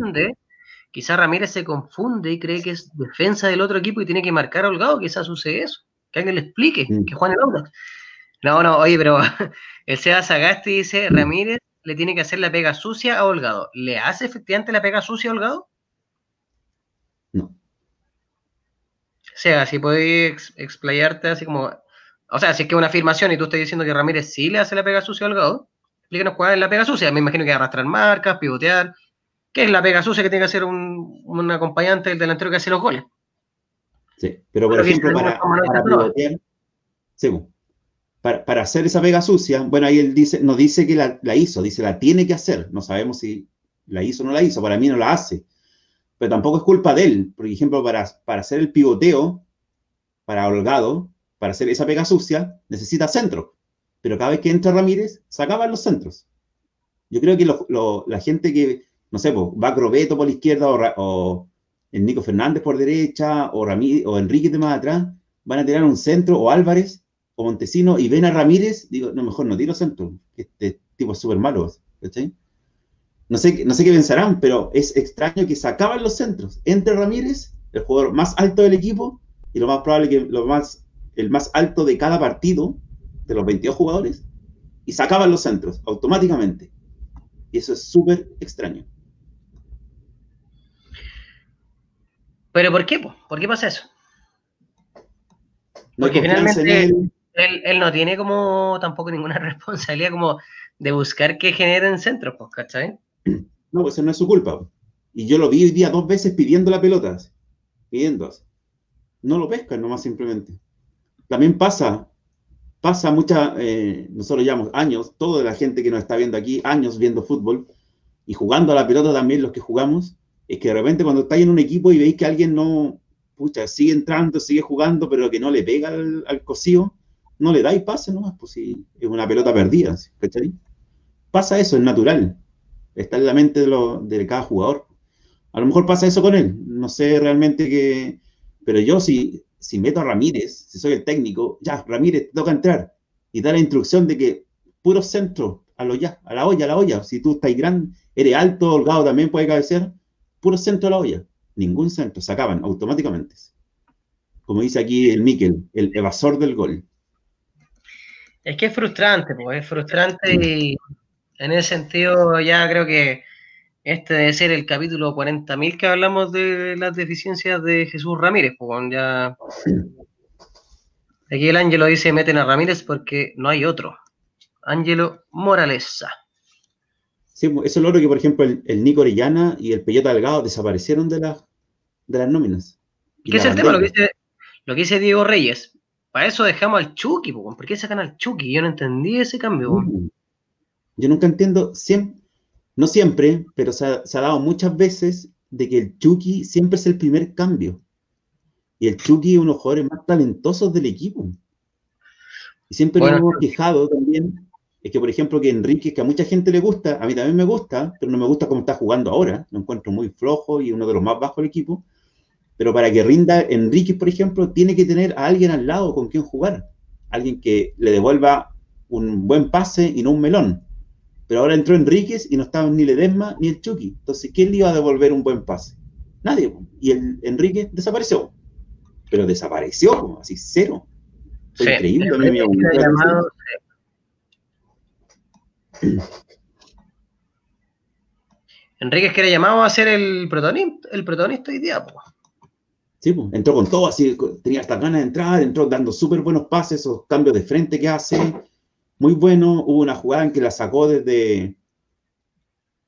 Quizá Ramírez se confunde y cree que es defensa del otro equipo y tiene que marcar a Holgado, quizás sucede eso. Que alguien le explique, que Juan el Audax. No, no, oye, pero el Seba Sagasti dice, Ramírez le tiene que hacer la pega sucia a Holgado. ¿Le hace efectivamente la pega sucia a Holgado? No. O sea, si podéis explayarte así como... O sea, si es que es una afirmación y tú estás diciendo que Ramírez sí le hace la pega sucia a Holgado, explíquenos cuál es la pega sucia. Me imagino que arrastrar marcas, pivotear. ¿Qué es la pega sucia que tiene que hacer un, acompañante del delantero que hace los goles? Sí, pero por ejemplo, para, para pivotear, para, hacer esa pega sucia, bueno, ahí él dice, no dice que la, hizo, dice la tiene que hacer. No sabemos si la hizo o no la hizo, para mí no la hace. Pero tampoco es culpa de él. Por ejemplo, para, para hacer el pivoteo, para Holgado, para hacer esa pega sucia, necesita centro. Pero cada vez que entra Ramírez, sacaban los centros. Yo creo que la gente que, no sé, va Grobeto por la izquierda o, el Nico Fernández por derecha o, Ramírez, o Enrique de más atrás, van a tirar un centro o Álvarez o Montesino y ven a Ramírez, digo, no, mejor no tiro centro, este tipo es súper malo, No sé, no sé qué pensarán, pero es extraño que sacaban los centros entre Ramírez, el jugador más alto del equipo, y lo más probable que lo más, el más alto de cada partido, de los 22 jugadores, y sacaban los centros automáticamente. Y eso es súper extraño. ¿Pero por qué? ¿Por qué pasa eso? Porque finalmente él. no tiene como tampoco ninguna responsabilidad como de buscar que generen centros, pues, ¿cachai? No, pues eso no es su culpa. Y yo lo vi hoy día dos veces pidiendo la pelota, pidiendo. No lo pescan nomás simplemente. También pasa, pasa mucha, eh, nosotros llevamos años, toda la gente que nos está viendo aquí, años viendo fútbol y jugando a la pelota también los que jugamos, es que de repente cuando estáis en un equipo y veis que alguien no, pucha, sigue entrando, sigue jugando, pero que no le pega al, al cosío, no le dais pase nomás, pues si es una pelota perdida, ¿cachai? Pasa eso, es natural. Está en la mente de, lo, de cada jugador. A lo mejor pasa eso con él. No sé realmente qué. Pero yo, si, si meto a Ramírez, si soy el técnico, ya, Ramírez, toca entrar. Y da la instrucción de que puro centro, a lo ya, a la olla, a la olla. Si tú estás grande, eres alto, holgado, también puede cabecear, puro centro a la olla. Ningún centro, se acaban automáticamente. Como dice aquí el Miquel, el evasor del gol. Es que es frustrante, pues, es frustrante y en ese sentido ya creo que este debe ser el capítulo 40.000 que hablamos de las deficiencias de Jesús Ramírez. Pues ya... Aquí el Ángelo dice, meten a Ramírez porque no hay otro. Ángelo Moralesa. Sí, pues, eso es lo otro que, por ejemplo, el, Nico Orellana y el Pellota Delgado desaparecieron de, de las nóminas. ¿Qué es el tema? Lo que, dice, lo que dice Diego Reyes. Para eso dejamos al Chucky, ¿por qué sacan al Chucky? Yo no entendí ese cambio. Yo nunca entiendo, siempre, no siempre, pero se ha, dado muchas veces de que el Chucky siempre es el primer cambio. Y el Chucky es uno de los jugadores más talentosos del equipo. Y siempre nos hemos quejado también, es que por ejemplo que Enrique, que a mucha gente le gusta, a mí también me gusta, pero no me gusta cómo está jugando ahora, lo encuentro muy flojo y uno de los más bajos del equipo. Pero para que rinda Enrique, por ejemplo, tiene que tener a alguien al lado con quien jugar. Alguien que le devuelva un buen pase y no un melón. Pero ahora entró Enríquez y no estaban ni Ledesma ni el Chucky. Entonces, ¿quién le iba a devolver un buen pase? Nadie. Y el Enrique desapareció. Pero desapareció, así cero. Fue increíble. Enrique que era llamado a ser el protagonista, el protagonista hoy día. Sí, pues, entró con todo, así, tenía hasta ganas de entrar, entró dando súper buenos pases, esos cambios de frente que hace, muy bueno. Hubo una jugada en que la sacó desde,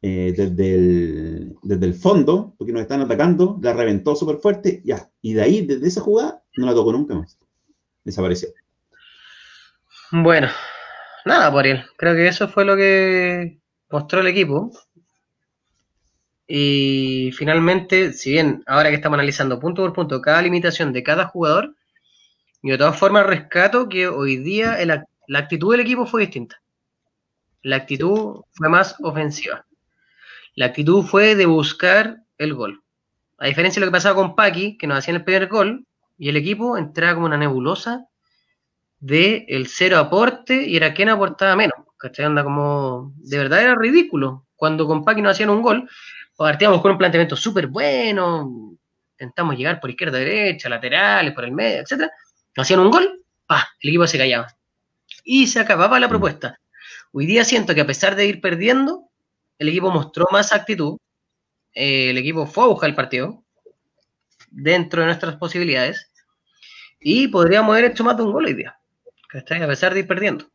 eh, desde, el, desde, el, fondo, porque nos están atacando, la reventó súper fuerte, ya. Y de ahí, desde esa jugada, no la tocó nunca más. Desapareció. Bueno, nada por él. Creo que eso fue lo que mostró el equipo. Y finalmente, si bien ahora que estamos analizando punto por punto cada limitación de cada jugador, y de todas formas rescato que hoy día la actitud del equipo fue distinta. La actitud fue más ofensiva. La actitud fue de buscar el gol. A diferencia de lo que pasaba con Paki, que nos hacían el primer gol, y el equipo entraba como una nebulosa de el cero aporte y era quien aportaba menos. ¿Cachai? Anda como. De verdad era ridículo. Cuando con nos hacían un gol, partíamos con un planteamiento súper bueno, intentamos llegar por izquierda, derecha, laterales, por el medio, etc. Nos hacían un gol, ¡pah! El equipo se callaba y se acababa la mm. propuesta. Hoy día siento que a pesar de ir perdiendo, el equipo mostró más actitud, eh, el equipo fue a buscar el partido dentro de nuestras posibilidades y podríamos haber hecho más de un gol hoy día, a pesar de ir perdiendo.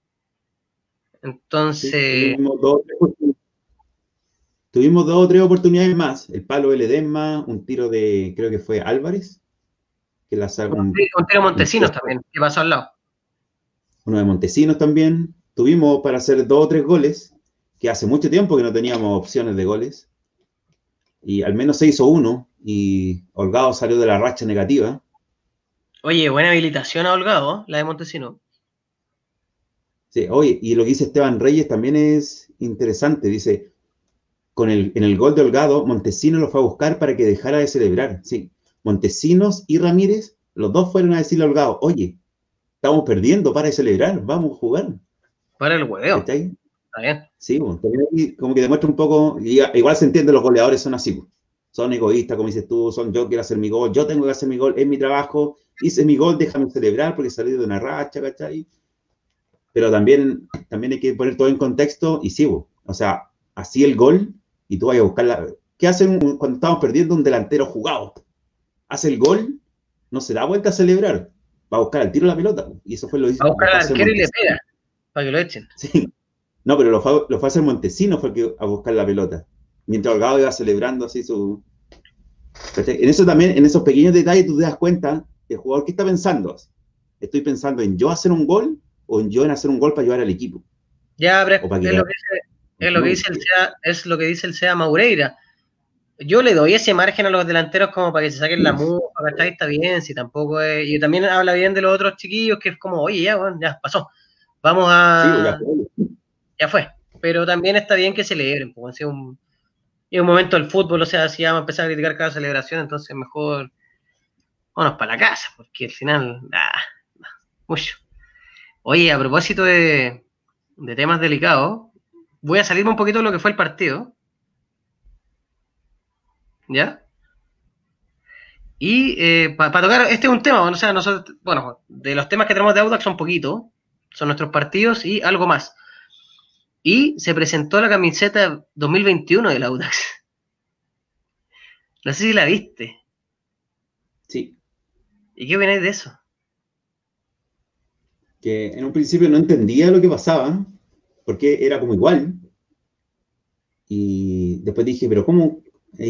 Entonces... tuvimos, dos, o tres oportunidades más, el palo de Ledesma, un tiro de, creo que fue Álvarez, que la sacó. Un, tiro Montesinos también, que pasó al lado uno de Montesinos también. Tuvimos para hacer dos o tres goles, que hace mucho tiempo que no teníamos opciones de goles. Y al menos se hizo uno, y Holgado salió de la racha negativa. Oye, buena habilitación a Holgado, la de Montesinos. Sí, oye, y lo que dice Esteban Reyes también es interesante. Dice, con el, en el gol de Holgado, Montesinos lo fue a buscar para que dejara de celebrar. Sí, Montesinos y Ramírez, los dos fueron a decirle a Holgado, oye, estamos perdiendo, para de celebrar, vamos a jugar. Para el huevo. ¿Está ahí? Sí, como que demuestra un poco, igual se entiende, los goleadores son así, son egoístas, como dices tú, son yo quiero hacer mi gol, yo tengo que hacer mi gol, es mi trabajo, hice mi gol, déjame celebrar porque salí de una racha, ¿cachai? Pero también, también hay que poner todo en contexto y sí, o sea, así el gol y tú vayas a buscar la... ¿Qué hacen cuando estamos perdiendo un delantero jugado? hace el gol, no se da vuelta a celebrar, va a buscar al tiro la pelota. Y eso fue lo que hizo. Va a buscar al arquero y le pega, para que lo echen. Sí. No, pero lo fue, lo fue a hacer Montesino, fue que a buscar la pelota. Mientras Holgado iba celebrando así su. En eso también, en esos pequeños detalles, tú te das cuenta el jugador que está pensando. Estoy pensando en yo hacer un gol o en yo en hacer un gol para ayudar al equipo. Ya, pero es, lo que dice, es, lo que dice, el SEA, es lo que dice el SEA Maureira yo le doy ese margen a los delanteros como para que se saquen la mufa, Está bien, si tampoco es. Y también habla bien de los otros chiquillos que es como, oye, ya, bueno, ya pasó. Vamos a. ya, fue. Pero también está bien que celebren, pues, es un, un momento del fútbol, o sea, si vamos a empezar a criticar cada celebración, entonces mejor vámonos para la casa, porque al final, ah, mucho. Oye, a propósito de, de temas delicados, voy a salirme un poquito de lo que fue el partido ¿ya? Y eh, para tocar, este es un tema, o sea, nosotros, bueno, de los temas que tenemos de Audax son poquitos, son nuestros partidos y algo más. Y se presentó la camiseta 2021 del Audax. No sé si la viste. Sí. ¿Y qué opináis de eso? Que en un principio no entendía lo que pasaba, porque era como igual. Y después dije, pero ¿cómo,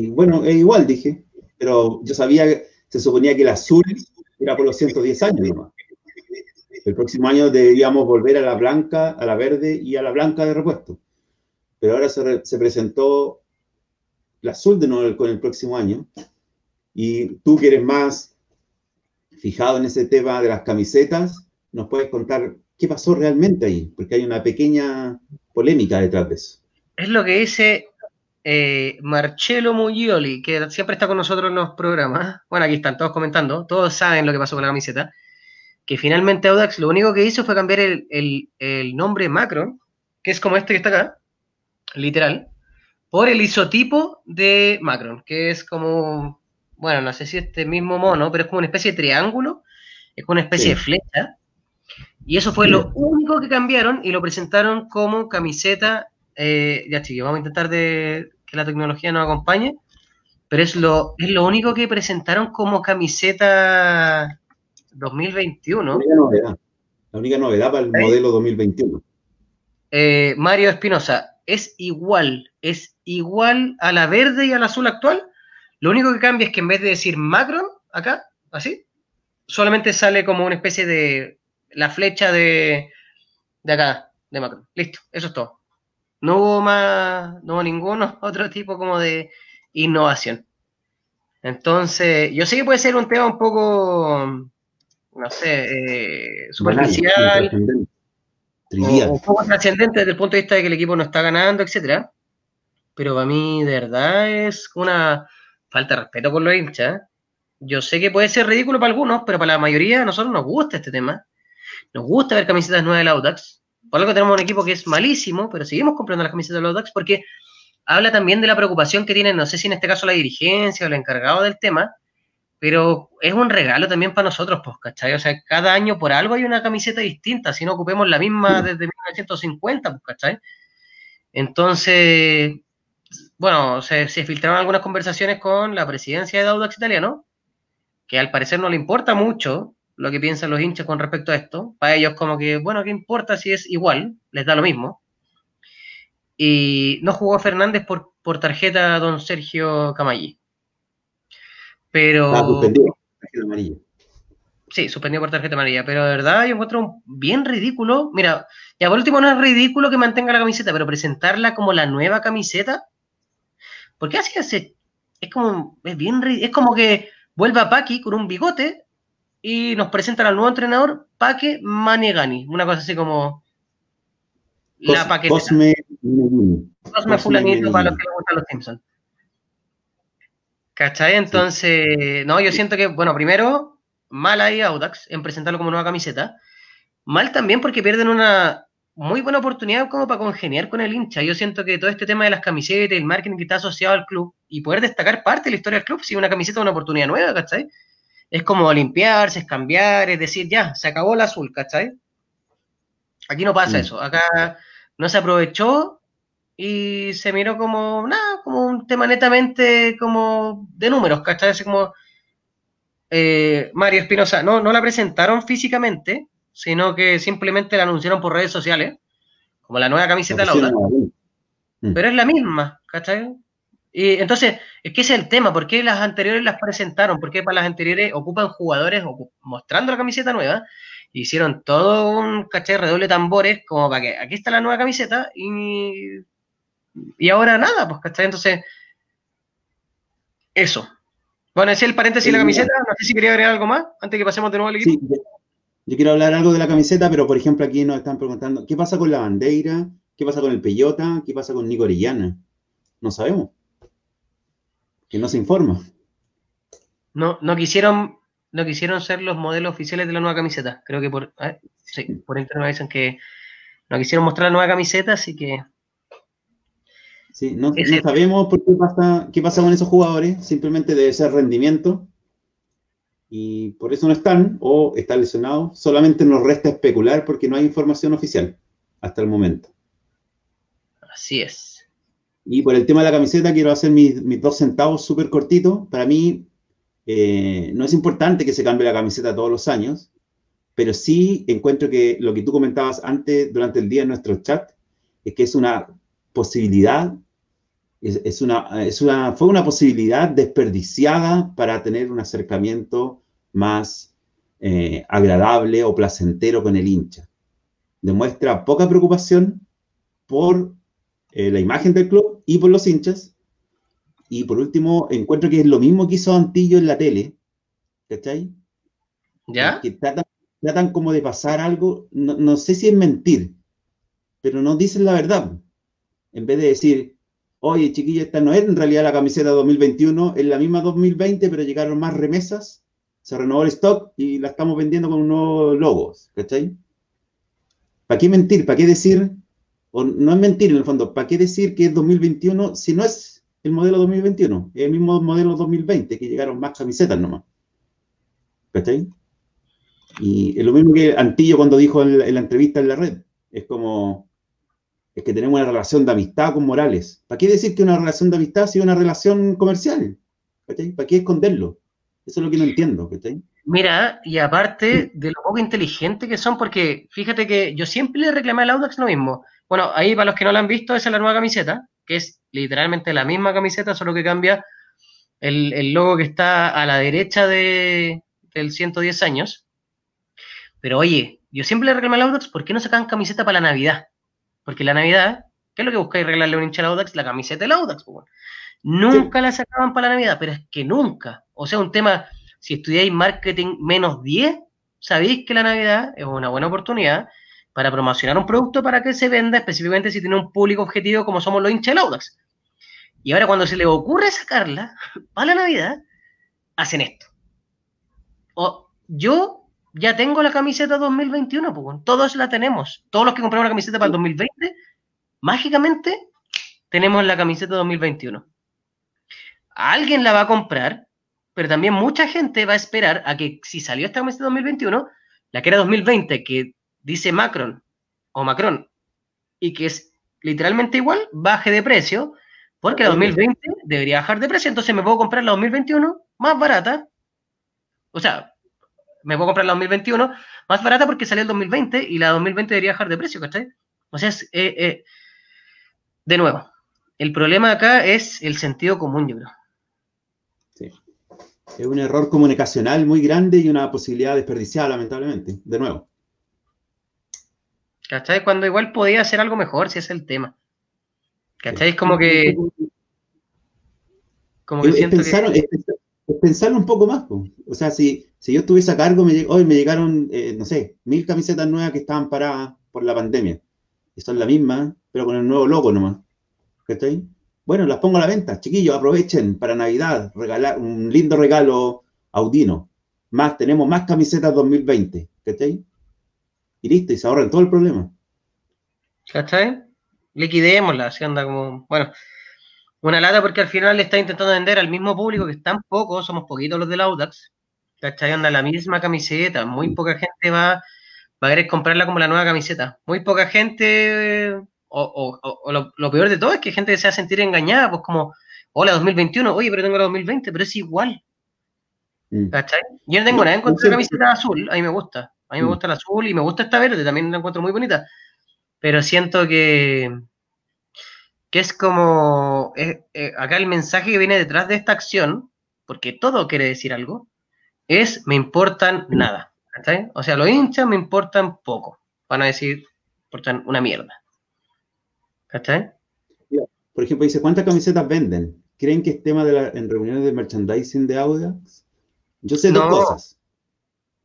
bueno, es igual, dije, pero yo sabía que se suponía que el azul era por los 110 años. El próximo año deberíamos volver a la blanca, a la verde y a la blanca de repuesto. Pero ahora se, presentó la azul de nuevo con el próximo año. Y tú que eres más fijado en ese tema de las camisetas, nos puedes contar qué pasó realmente ahí, porque hay una pequeña polémica detrás de eso. Es lo que dice eh, Marcello Mugioli, que siempre está con nosotros en los programas, bueno, aquí están todos comentando, todos saben lo que pasó con la camiseta, que finalmente Audax lo único que hizo fue cambiar el, nombre Macron, que es como este que está acá, literal, por el isotipo de Macron, que es como, bueno, no sé si este mismo mono, pero es como una especie de triángulo, es como una especie de flecha, y eso fue lo único que cambiaron y lo presentaron como camiseta eh, ya chicos, vamos a intentar de que la tecnología nos acompañe, pero es lo, es lo único que presentaron como camiseta 2021. La única novedad, la única novedad para el modelo 2021. Eh, Mario Espinosa, es igual, es igual a la verde y al azul actual. Lo único que cambia es que en vez de decir Macron, acá, así, solamente sale como una especie de la flecha de, de acá, de Macron. Listo, eso es todo. No hubo más, no hubo ninguno otro tipo como de innovación. Entonces, yo sé que puede ser un tema un poco, no sé, eh, superficial, o, un poco trascendente desde el punto de vista de que el equipo no está ganando, etcétera. Pero para mí, de verdad, es una falta de respeto por los hinchas. Yo sé que puede ser ridículo para algunos, pero para la mayoría a nosotros nos gusta este tema. Nos gusta ver camisetas nuevas del Audax. Por algo tenemos un equipo que es malísimo, pero seguimos comprando las camisetas de los Ducks porque habla también de la preocupación que tienen, no sé si en este caso la dirigencia o el encargado del tema, pero es un regalo también para nosotros, pues, ¿cachai? O sea, cada año por algo hay una camiseta distinta, si no ocupemos la misma desde 1950, pues, ¿cachai? Entonces, bueno, se, se filtraron algunas conversaciones con la presidencia de Audax Italiano, que al parecer no le importa mucho lo que piensan los hinchas con respecto a esto. Para ellos como que, bueno, ¿qué importa si es igual? Les da lo mismo. Y no jugó Fernández por, por tarjeta don Sergio Camalli. Pero... Ah, suspendió tarjeta amarilla. Sí, suspendió por tarjeta amarilla, pero de verdad yo encuentro bien ridículo. Mira, ya por último no es ridículo que mantenga la camiseta, pero presentarla como la nueva camiseta, porque así hace, es como, es bien, es como que vuelva Paqui con un bigote y nos presentan al nuevo entrenador, Paque Maniegani. Una cosa así como la paqueta. Cosme Cosme Fulanito para los que les gustan los Simpsons. ¿Cachai? Entonces, no, yo siento que, bueno, primero, mal ahí Audax en presentarlo como nueva camiseta. Mal también porque pierden una muy buena oportunidad como para congeniar con el hincha. Yo siento que todo este tema de las camisetas y el marketing que está asociado al club y poder destacar parte de la historia del club, si una camiseta es una oportunidad nueva, ¿cachai? Es como limpiarse, es cambiar, es decir, ya, se acabó el azul, ¿cachai? Aquí no pasa mm. eso, acá no se aprovechó y se miró como, nada, como un tema netamente como de números, ¿cachai? Así como, eh, Mario Espinosa, no, no la presentaron físicamente, sino que simplemente la anunciaron por redes sociales, como la nueva camiseta Lauda. Mm. Pero es la misma, ¿cachai? Y entonces, es que ese es el tema, ¿por qué las anteriores las presentaron? ¿Por qué para las anteriores ocupan jugadores mostrando la camiseta nueva? Hicieron todo un caché redoble tambores, como para que aquí está la nueva camiseta y, y ahora nada, pues, ¿cachai? Entonces, eso. Bueno, ese es el paréntesis de la camiseta. No sé si quería agregar algo más antes que pasemos de nuevo al equipo. Sí, yo quiero hablar algo de la camiseta, pero por ejemplo aquí nos están preguntando, ¿qué pasa con la bandera? ¿Qué pasa con el Peyota? ¿Qué pasa con Nico Orellana? No sabemos. Que no se informa. No, no quisieron, no quisieron ser los modelos oficiales de la nueva camiseta. Creo que por, sí, por internet me dicen que no quisieron mostrar la nueva camiseta, así que Sí, no, sabemos por qué pasa, qué pasa con esos jugadores, simplemente debe ser rendimiento y por eso no están o están lesionados. Solamente nos resta especular porque no hay información oficial hasta el momento. Así es. Y por el tema de la camiseta quiero hacer mis, dos centavos súper cortitos. Para mí eh, no es importante que se cambie la camiseta todos los años, pero sí encuentro que lo que tú comentabas antes durante el día en nuestro chat es que es una posibilidad, es, una, es una, fue una posibilidad desperdiciada para tener un acercamiento más eh, agradable o placentero con el hincha. Demuestra poca preocupación por eh, la imagen del club y por los hinchas. Y por último, encuentro que es lo mismo que hizo Antillo en la tele, ¿cachai? ¿Ya? Que tratan, tratan como de pasar algo, no, no sé si es mentir, pero no dicen la verdad en vez de decir, oye, chiquilla, esta no es en realidad la camiseta 2021, es la misma 2020, pero llegaron más remesas, se renovó el stock y la estamos vendiendo con nuevos logos, ¿cachai? ¿Para qué mentir? ¿Para qué decir? No es mentir en el fondo, ¿para qué decir que es 2021 si no es el modelo 2021? Es el mismo modelo 2020, que llegaron más camisetas nomás. ¿Cachai? Y es lo mismo que Antillo cuando dijo en la entrevista en la red. Es como, es que tenemos una relación de amistad con Morales. ¿Para qué decir que una relación de amistad sea una relación comercial? ¿Para qué esconderlo? Eso es lo que no entiendo. Mira, y aparte de lo poco inteligente que son, porque fíjate que yo siempre le reclamé al Audax lo mismo. Bueno, ahí para los que no lo han visto, esa es la nueva camiseta, que es literalmente la misma camiseta, solo que cambia el, logo que está a la derecha de, del 110 años. Pero oye, yo siempre le reclamé al Audax, ¿por qué no sacan camiseta para la Navidad? Porque la Navidad, ¿qué es lo que buscáis arreglarle a un hincha Audax? La camiseta del Audax. Pues, nunca la sacaban para la Navidad, pero es que nunca. O sea, un tema, si estudiáis marketing menos 10, sabéis que la Navidad es una buena oportunidad para promocionar un producto para que se venda, específicamente si tiene un público objetivo como somos los hinchas Audax. Y ahora cuando se les ocurre sacarla para la Navidad, hacen esto. O yo ya tengo la camiseta 2021, pues, todos la tenemos. Todos los que compramos la camiseta para el 2020, mágicamente tenemos la camiseta 2021. Alguien la va a comprar, pero también mucha gente va a esperar a que si salió esta camiseta 2021, la que era 2020, que dice Macron o Macron, y que es literalmente igual, baje de precio, porque la 2020 debería bajar de precio, entonces me puedo comprar la 2021 más barata. O sea, me puedo comprar la 2021 más barata porque salió el 2020 y la 2020 debería bajar de precio, ¿cachai? O sea, es, eh, eh, de nuevo, el problema acá es el sentido común, yo creo. Sí. Es un error comunicacional muy grande y una posibilidad desperdiciada, lamentablemente, de nuevo. ¿Cachai? Cuando igual podía hacer algo mejor, si es el tema. ¿Cachai? Es como que... Como que siento que pensarlo un poco más. O sea, si, si yo estuviese a cargo, me, hoy me llegaron, eh, no sé, mil camisetas nuevas que estaban paradas por la pandemia. Y son las mismas, pero con el nuevo logo nomás. ¿Cachai? Bueno, las pongo a la venta. Chiquillos, aprovechen para Navidad, regalar un lindo regalo audino. Más, tenemos más camisetas 2020. ¿Cachai? Y listo, y se ahorran todo el problema. ¿Cachai? Liquidémosla, así anda como. Bueno, una lata porque al final le está intentando vender al mismo público que están pocos, somos poquitos los del Audax, ¿cachai? Anda la misma camiseta, muy poca gente va, va a querer comprarla como la nueva camiseta. Muy poca gente, o, lo, peor de todo es que gente se va a sentir engañada, pues como, hola 2021, oye, pero tengo la 2020, pero es igual. Mm. ¿Cachai? Yo no tengo nada en contra de la camiseta azul, a mí me gusta. A mí me mm. gusta el azul y me gusta esta verde, también la encuentro muy bonita. Pero siento que, que es como, eh, acá el mensaje que viene detrás de esta acción, porque todo quiere decir algo, es me importan nada. ¿cachai? O sea, los hinchas me importan poco. Van a decir, importan una mierda. ¿Cachai? Por ejemplo, dice, ¿cuántas camisetas venden? ¿Creen que es tema de la, en reuniones de merchandising de Audax? Yo sé dos cosas.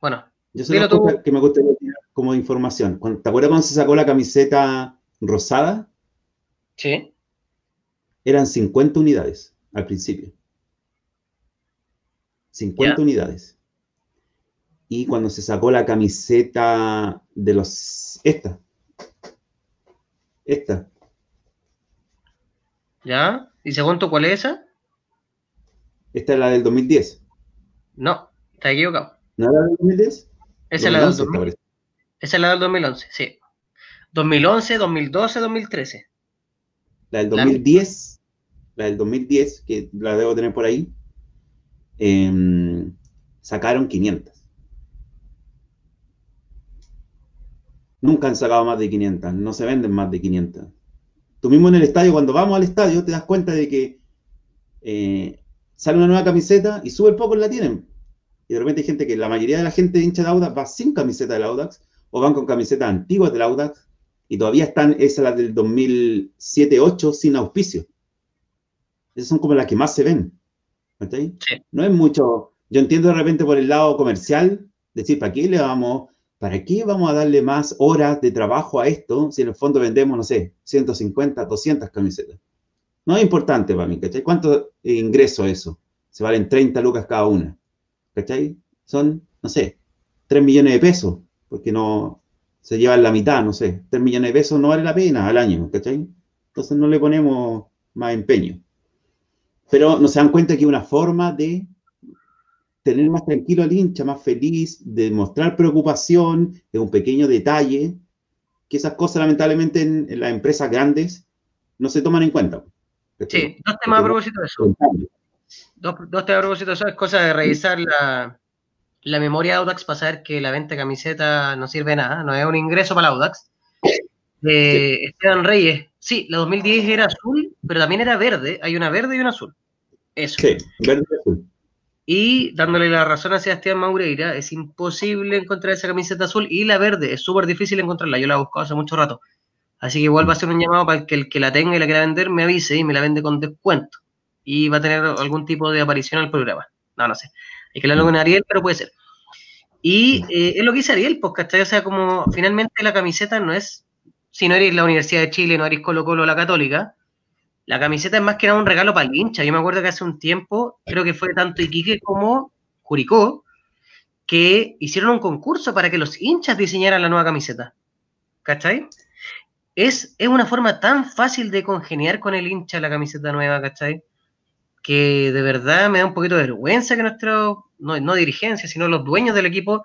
Bueno, yo sé dos cosas que me gustaría tirar como información. ¿Te acuerdas cuando se sacó la camiseta rosada? Sí. Eran 50 unidades al principio. 50 unidades. Y cuando se sacó la camiseta de los... Esta. Esta. ¿Ya? ¿Y según tú cuál es esa? Esta es la del 2010. No, está equivocado. ¿No era la del 2010? Esa es la del 2011. Esa es la del 2011, sí. 2011, 2012, 2013. La del 2010, la, del 2010, que la debo tener por ahí, em, sacaron 500. Nunca han sacado más de 500, no se venden más de 500. Tú mismo en el estadio, cuando vamos al estadio, te das cuenta de que eh, sale una nueva camiseta y sube el poco la tienen. Y de repente hay gente que la mayoría de la gente de hincha de Audax va sin camiseta del Audax o van con camisetas antiguas del Audax y todavía están esas las del 2007-8 sin auspicio. Esas son como las que más se ven. No es mucho. Yo entiendo de repente por el lado comercial, decir, ¿para qué le vamos, para qué vamos a darle más horas de trabajo a esto si en el fondo vendemos, no sé, 150, 200 camisetas? No es importante para mí, ¿cachai? ¿Cuánto ingreso eso? Se valen 30 lucas cada una. ¿Cachai? Son, no sé, 3 millones de pesos, porque no se llevan la mitad, no sé. 3 millones de pesos no vale la pena al año, ¿cachai? Entonces no le ponemos más empeño. Pero nos dan cuenta que es una forma de tener más tranquilo al hincha, más feliz, de mostrar preocupación, es un pequeño detalle, que esas cosas lamentablemente en, en las empresas grandes no se toman en cuenta. Sí, dos temas a propósito de eso. Dos, dos, temas a propósito de eso. Es cosa de revisar la, la memoria de Audax para saber que la venta de camiseta no sirve de nada, no es un ingreso para Audax. De Esteban Reyes, sí, la 2010 era azul, pero también era verde. Hay una verde y una azul. Eso. Sí, verde y azul. Y dándole la razón a Sebastián Maureira, es imposible encontrar esa camiseta azul y la verde, es súper difícil encontrarla. Yo la he buscado hace mucho rato. Así que igual va a ser un llamado para que el que la tenga y la quiera vender me avise y me la vende con descuento. Y va a tener algún tipo de aparición al programa. No, no sé. Hay que hablarlo con Ariel, pero puede ser. Y eh, es lo que dice Ariel, pues, ¿cachai? O sea, como finalmente la camiseta no es, si no eres la Universidad de Chile, no eres Colo Colo la Católica, la camiseta es más que nada un regalo para el hincha. Yo me acuerdo que hace un tiempo, creo que fue tanto Iquique como Curicó, que hicieron un concurso para que los hinchas diseñaran la nueva camiseta. ¿Cachai? es, una forma tan fácil de congeniar con el hincha la camiseta nueva, ¿cachai? Que de verdad me da un poquito de vergüenza que nuestros, no, no dirigencia, sino los dueños del equipo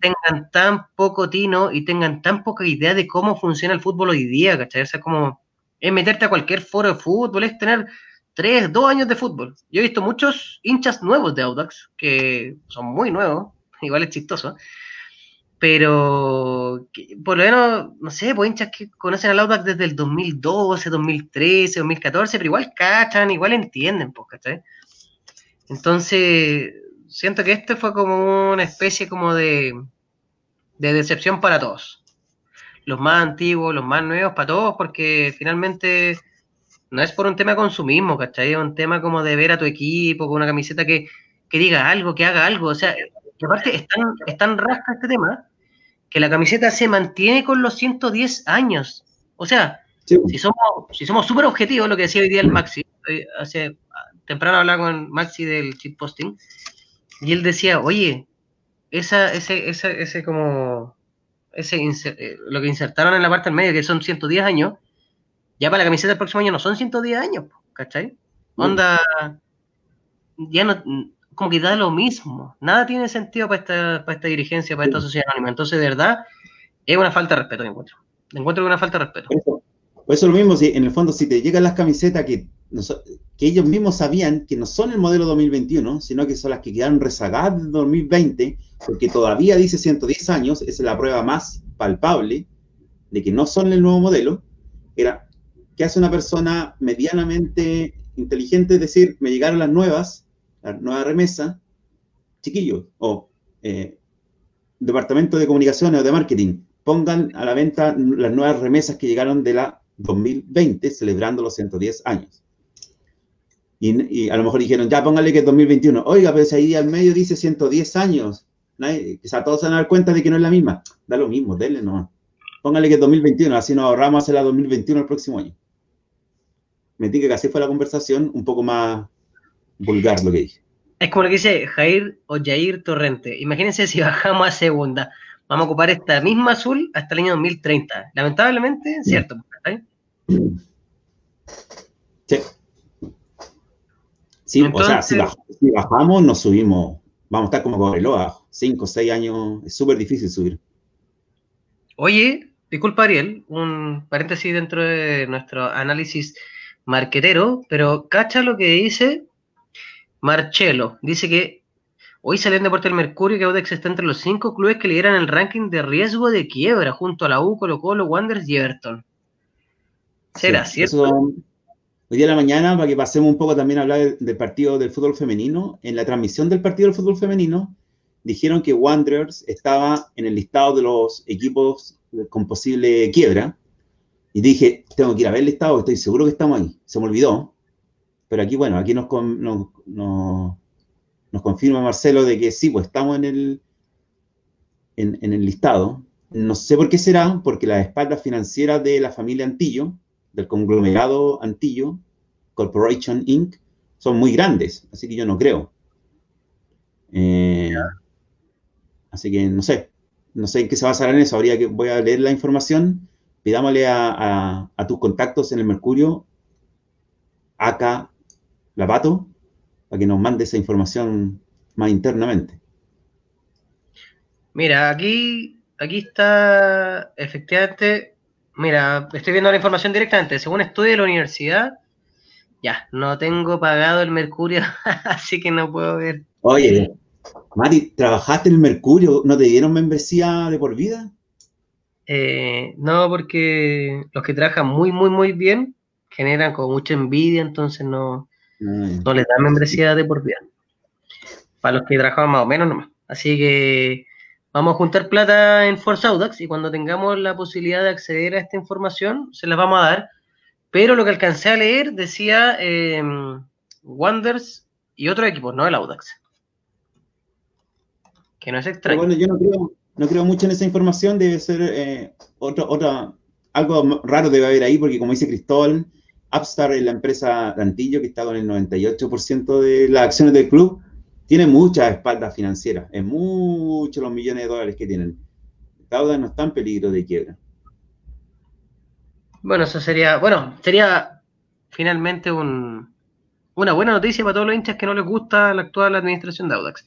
tengan tan poco tino y tengan tan poca idea de cómo funciona el fútbol hoy día, ¿cachai? Como es meterte a cualquier foro de fútbol, es tener tres, dos años de fútbol. Yo he visto muchos hinchas nuevos de Audax, que son muy nuevos, igual es chistoso, pero por lo menos, no sé, pues hinchas que conocen al Audax desde el 2012, 2013, 2014, pero igual cachan, igual entienden, pues, ¿cachai? Entonces, siento que este fue como una especie como de, de decepción para todos. Los más antiguos, los más nuevos, para todos, porque finalmente no es por un tema de consumismo, ¿cachai? Es un tema como de ver a tu equipo con una camiseta que, que diga algo, que haga algo. O sea, y aparte es tan, es tan rasca este tema que la camiseta se mantiene con los 110 años. O sea, si somos si somos súper objetivos, lo que decía hoy día el Maxi, hace temprano hablaba con Maxi del chip posting, y él decía, oye, esa, ese, ese, ese como, ese eh, lo que insertaron en la parte del medio, que son 110 años, ya para la camiseta del próximo año no son 110 años, ¿cachai? Onda, ya no, como que da lo mismo. Nada tiene sentido para esta, para esta dirigencia, para esta sociedad anónima. Entonces, de verdad, es una falta de respeto, me encuentro. Me encuentro que es una falta de respeto. Por eso, lo mismo, si en el fondo, si te llegan las camisetas que que ellos mismos sabían que no son el modelo 2021, sino que son las que quedaron rezagadas del 2020, porque todavía dice 110 años, esa es la prueba más palpable de que no son el nuevo modelo, era que hace una persona medianamente inteligente, es decir, me llegaron las nuevas, la nueva remesa, chiquillos, o eh, departamento de comunicaciones o de marketing, pongan a la venta las nuevas remesas que llegaron de la 2020, celebrando los 110 años. Y, a lo mejor dijeron, ya póngale que es 2021. Oiga, pero si ahí al medio dice 110 años, quizá todos se van a dar cuenta de que no es la misma. Da lo mismo, denle no. Póngale que es 2021, así nos ahorramos hacer la 2021 el próximo año. Me dije que así fue la conversación, un poco más vulgar lo que dije. Es como lo que dice Jair o Jair Torrente. Imagínense si bajamos a segunda. Vamos a ocupar esta misma azul hasta el año 2030. Lamentablemente, cierto. Sí. Sí, o sea, si bajamos, nos subimos. Vamos a estar como con abajo. Cinco o seis años, es súper difícil subir. Oye, disculpa Ariel, un paréntesis dentro de nuestro análisis marquetero, pero cacha lo que dice Marcelo. Dice que hoy salió en Deporte del Mercurio que Audax está entre los cinco clubes que lideran el ranking de riesgo de quiebra junto a la U, Colo Colo, Wanderers y Everton. ¿Será cierto? hoy día de la mañana, para que pasemos un poco también a hablar del, partido del fútbol femenino, en la transmisión del partido del fútbol femenino, dijeron que Wanderers estaba en el listado de los equipos con posible quiebra. Y dije, tengo que ir a ver el listado, estoy seguro que estamos ahí. Se me olvidó. Pero aquí, bueno, aquí nos, nos, confirma Marcelo de que sí, pues estamos en el, en, en, el listado. No sé por qué será, porque las espaldas financieras de la familia Antillo, del conglomerado Antillo, Corporation Inc., son muy grandes, así que yo no creo. Eh, así que no sé, no sé en qué se va a basar en eso. Habría que, voy a leer la información. Pidámosle a, tus contactos en el Mercurio, acá, Lavato, para que nos mande esa información más internamente. Mira, aquí, aquí está efectivamente Mira, estoy viendo la información directamente. Según estudio de la universidad, ya, no tengo pagado el Mercurio, así que no puedo ver. Oye, Mari, ¿trabajaste en el Mercurio? ¿No te dieron membresía de por vida? Eh, no, porque los que trabajan muy, muy, muy bien generan con mucha envidia, entonces no, ah, no les dan membresía de por vida. Para los que trabajan más o menos nomás. Así que Vamos a juntar plata en Force Audax y cuando tengamos la posibilidad de acceder a esta información, se las vamos a dar. Pero lo que alcancé a leer decía eh, Wonders y otro equipo, no el Audax. Que no es extraño. bueno, yo no creo, mucho en esa información, debe ser eh, otra, algo raro debe haber ahí, porque como dice Cristóbal, Upstar es la empresa de Antillo que está con el 98% de las acciones del club tiene muchas espaldas financieras, es muchos los millones de dólares que tienen. Cauda no está en peligro de quiebra. Bueno, eso sería, bueno, sería finalmente un, una buena noticia para todos los hinchas que no les gusta la actual administración de Audax.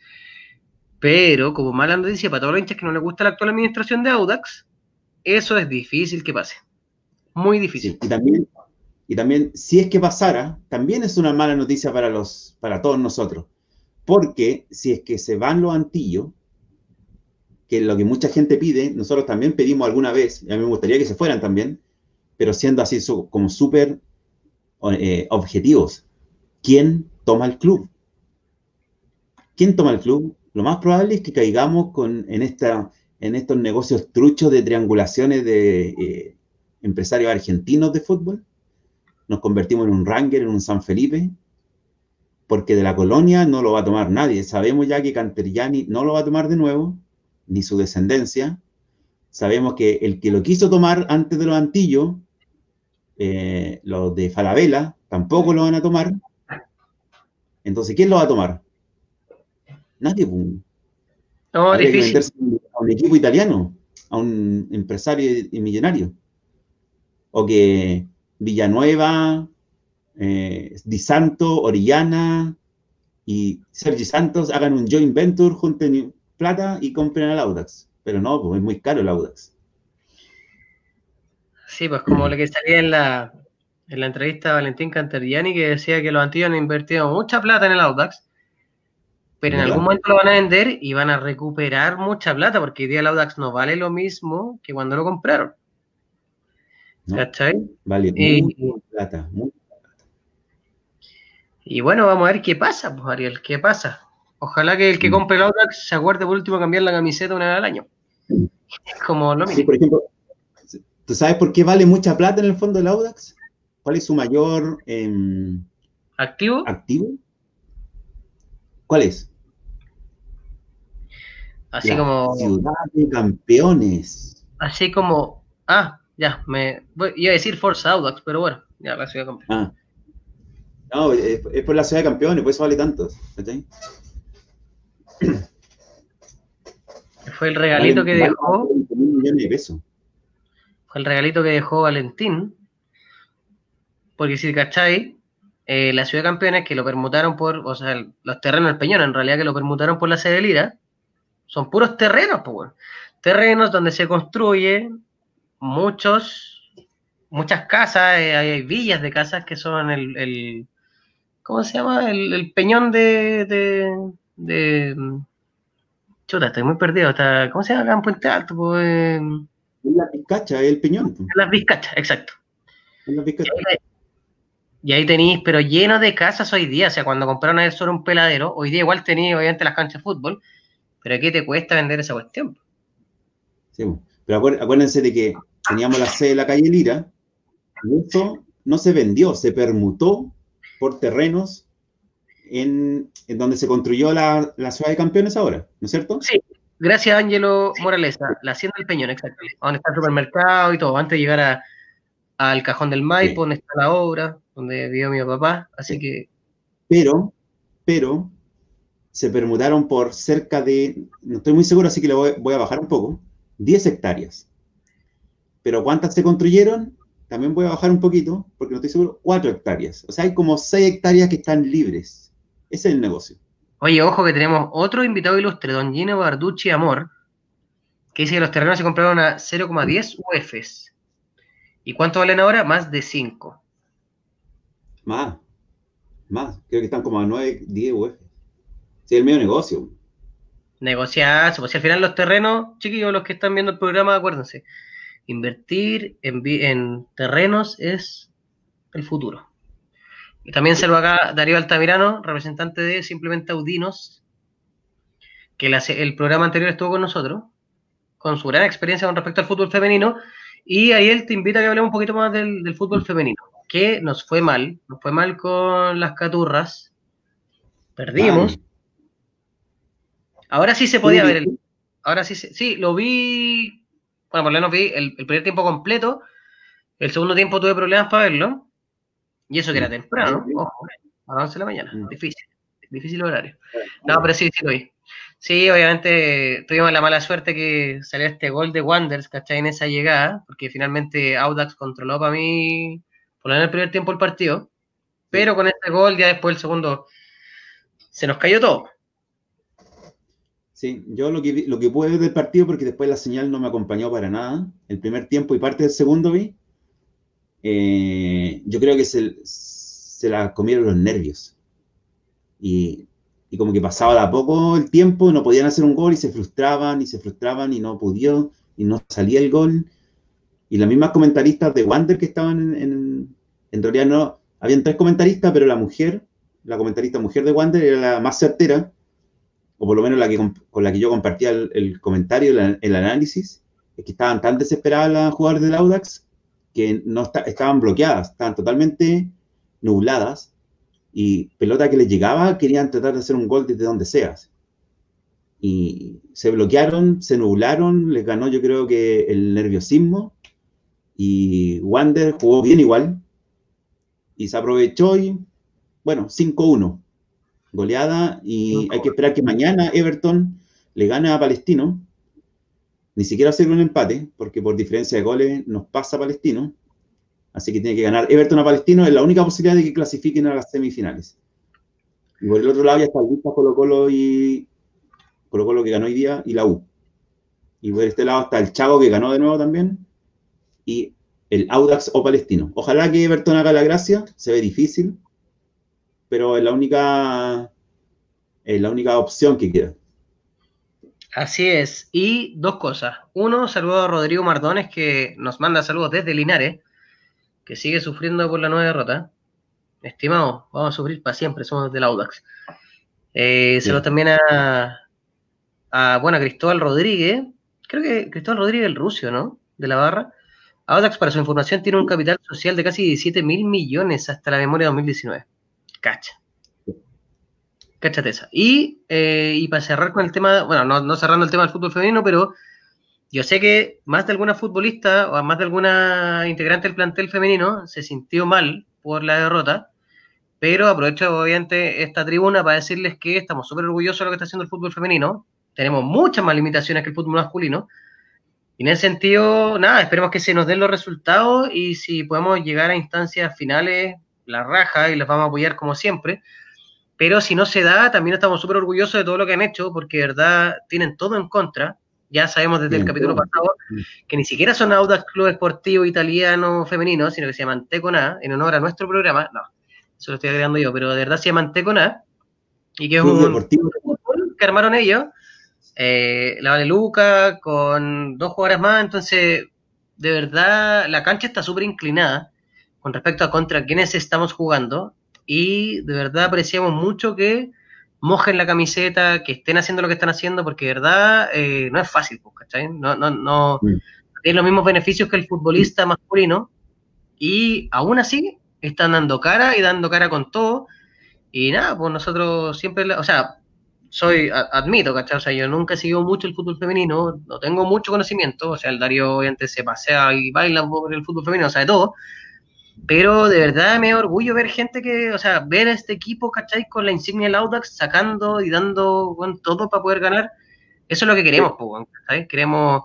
Pero como mala noticia para todos los hinchas que no les gusta la actual administración de Audax, eso es difícil que pase. Muy difícil. y también, y también, si es que pasara, también es una mala noticia para los, para todos nosotros. Porque si es que se van los antillos, que es lo que mucha gente pide, nosotros también pedimos alguna vez, y a mí me gustaría que se fueran también, pero siendo así como súper eh, objetivos. ¿Quién toma el club? ¿Quién toma el club? Lo más probable es que caigamos con, en, esta, en estos negocios truchos de triangulaciones de eh, empresarios argentinos de fútbol. Nos convertimos en un Ranger, en un San Felipe, porque de la colonia no lo va a tomar nadie. Sabemos ya que Canteriani no lo va a tomar de nuevo, ni su descendencia. Sabemos que el que lo quiso tomar antes de los Antillos, eh, los de Falabella, tampoco lo van a tomar. Entonces, ¿quién lo va a tomar? Nadie. No, difícil. a un equipo italiano, a un empresario y millonario. O que Villanueva, eh, Di Santo, Orellana y Sergi Santos hagan un joint venture, junten plata y compren al Audax. Pero no, pues es muy caro el Audax. Sí, pues como lo que salía en la, en la entrevista a Valentín Canteriani que decía que los antiguos han invertido mucha plata en el Audax, pero en algún momento lo van a vender y van a recuperar mucha plata, porque hoy día el Audax no vale lo mismo que cuando lo compraron. ¿Cachai? Vale plata, mucha plata. Y bueno, vamos a ver qué pasa, pues Ariel, qué pasa. Ojalá que el que mm. compre el Audax se acuerde por último cambiar la camiseta una vez al año. Como lo mismo. Sí, por ejemplo, ¿tú sabes por qué vale mucha plata en el fondo del Audax? ¿Cuál es su mayor em, activo? ¿Activo? ¿Cuál es? Así como. Ciudad de campeones. Así como. Ah, ya, me. iba a decir Forza Audax, pero bueno, ya la ciudad de campeones. Ah. No, es, por la ciudad de campeones, por eso vale tanto. Fue el regalito que dejó. Fue el regalito que dejó Valentín porque si cacháis, eh, la ciudad de campeones que lo permutaron por, o sea, los terrenos del Peñón, en realidad que lo permutaron por la sede de Lira, son puros terrenos, pues, terrenos donde se construye muchos, muchas casas, eh, hay villas de casas que son el, el ¿cómo se llama? El, Peñón de, de, de, chuta, estoy muy perdido, está, ¿cómo se llama acá en Puente Alto? Pues, la Vizcacha, el Peñón. La Vizcacha, exacto. La Vizcacha. Y ahí tenéis, pero lleno de casas hoy día. O sea, cuando compraron el solo un peladero, hoy día igual tenéis, obviamente, las canchas de fútbol. Pero ¿qué te cuesta vender esa cuestión? Sí, pero acuérdense de que teníamos la sede de la calle Lira, y eso no se vendió, se permutó por terrenos en, donde se construyó la, ciudad de campeones ahora, ¿no es cierto? Sí, gracias Ángelo Moralesa, la hacienda del Peñón, exacto, donde está el supermercado y todo, antes de llegar al cajón del Maipo, donde está la obra donde vivió mi papá, así que... Pero, pero, se permutaron por cerca de, no estoy muy seguro, así que le voy, a bajar un poco, 10 hectáreas. Pero ¿cuántas se construyeron? También voy a bajar un poquito, porque no estoy seguro, 4 hectáreas. O sea, hay como 6 hectáreas que están libres. Ese es el negocio. Oye, ojo que tenemos otro invitado ilustre, don Gino Barducci Amor, que dice que los terrenos se compraron a 0,10 UFs. ¿Y cuánto valen ahora? Más de 5. Más, más. Creo que están como a 9, 10 UF. Sí, el medio negocio. Negociar, pues si al final los terrenos, chiquillos, los que están viendo el programa, acuérdense, invertir en, en terrenos es el futuro. Y también se lo acá Darío Altamirano, representante de Simplemente Audinos, que el programa anterior estuvo con nosotros, con su gran experiencia con respecto al fútbol femenino, y ahí él te invita a que hablemos un poquito más del fútbol femenino que nos fue mal, nos fue mal con las caturras, perdimos. Ahora sí se podía ver el, ahora sí, sí, lo vi, bueno, por lo menos vi el, primer tiempo completo, el segundo tiempo tuve problemas para verlo, y eso que era temprano, ojo, a las 11 de la mañana, mm. difícil, difícil horario. No, pero sí, sí lo vi. Sí, obviamente tuvimos la mala suerte que salió este gol de Wanders, ¿cachai? En esa llegada, porque finalmente Audax controló para mí por en el primer tiempo el partido, pero con este gol ya después el segundo se nos cayó todo. Sí, yo lo que, lo que pude ver del partido, porque después la señal no me acompañó para nada, el primer tiempo y parte del segundo vi, eh, yo creo que se, se la comieron los nervios. Y, y, como que pasaba de a poco el tiempo, no podían hacer un gol y se frustraban y se frustraban y no pudieron y no salía el gol. Y las mismas comentaristas de Wander que estaban en, en, realidad no, habían tres comentaristas, pero la mujer, la comentarista mujer de Wander era la más certera, o por lo menos la que, con la que yo compartía el, comentario, el, análisis, es que estaban tan desesperadas las jugadoras del Audax que no estaban bloqueadas, estaban totalmente nubladas y pelota que les llegaba querían tratar de hacer un gol desde donde seas. Y se bloquearon, se nublaron, les ganó yo creo que el nerviosismo y Wander jugó bien igual. Y se aprovechó y, bueno, 5-1. Goleada. Y hay que esperar que mañana Everton le gane a Palestino. Ni siquiera hacer un empate, porque por diferencia de goles nos pasa Palestino. Así que tiene que ganar Everton a Palestino. Es la única posibilidad de que clasifiquen a las semifinales. Y por el otro lado ya está el Colo Colo y Colo Colo que ganó hoy día y la U. Y por este lado está el Chavo que ganó de nuevo también y el Audax o Palestino. Ojalá que Everton haga la gracia, se ve difícil, pero es la única, es la única opción que queda. Así es. Y dos cosas. Uno, saludo a Rodrigo Mardones, que nos manda saludos desde Linares, que sigue sufriendo por la nueva derrota. Estimado, vamos a sufrir para siempre, somos del Audax. Eh, saludos también a, a, bueno, a Cristóbal Rodríguez. Creo que Cristóbal Rodríguez, el ruso, ¿no? De la barra. Audax, para su información, tiene un capital social de casi 17 mil millones hasta la memoria de 2019. Cacha. Cáchate esa. Y, eh, y para cerrar con el tema, bueno, no, no, cerrando el tema del fútbol femenino, pero yo sé que más de alguna futbolista o más de alguna integrante del plantel femenino se sintió mal por la derrota, pero aprovecho obviamente esta tribuna para decirles que estamos súper orgullosos de lo que está haciendo el fútbol femenino. Tenemos muchas más limitaciones que el fútbol masculino. Y en ese sentido, nada, esperemos que se nos den los resultados y si podemos llegar a instancias finales, la raja y las vamos a apoyar como siempre. Pero si no se da, también estamos súper orgullosos de todo lo que han hecho, porque de verdad tienen todo en contra. Ya sabemos desde el capítulo pasado que ni siquiera son Audax Club Esportivo Italiano Femenino, sino que se llaman Tecona, en honor a nuestro programa. No, eso lo estoy agregando yo, pero de verdad se llaman Tecona, y que es un deportivo que armaron ellos eh, la Vale Luca, con dos jugadores más, entonces de verdad la cancha está súper inclinada con respecto a contra quienes estamos jugando y de verdad apreciamos mucho que mojen la camiseta, que estén haciendo lo que están haciendo, porque de verdad eh, no es fácil, pues, ¿cachai? No, no, no mm. tienen los mismos beneficios que el futbolista masculino y aún así están dando cara y dando cara con todo. Y nada, pues nosotros siempre, o sea, soy, admito, ¿cachai? O sea, yo nunca he seguido mucho el fútbol femenino, no tengo mucho conocimiento, o sea, el Darío obviamente se pasea y baila por el fútbol femenino, o sea, de todo, pero de verdad me orgullo ver gente que, o sea, ver a este equipo, ¿cachai? Con la insignia del Audax sacando y dando bueno, todo para poder ganar, eso es lo que queremos, ¿cachai? Queremos,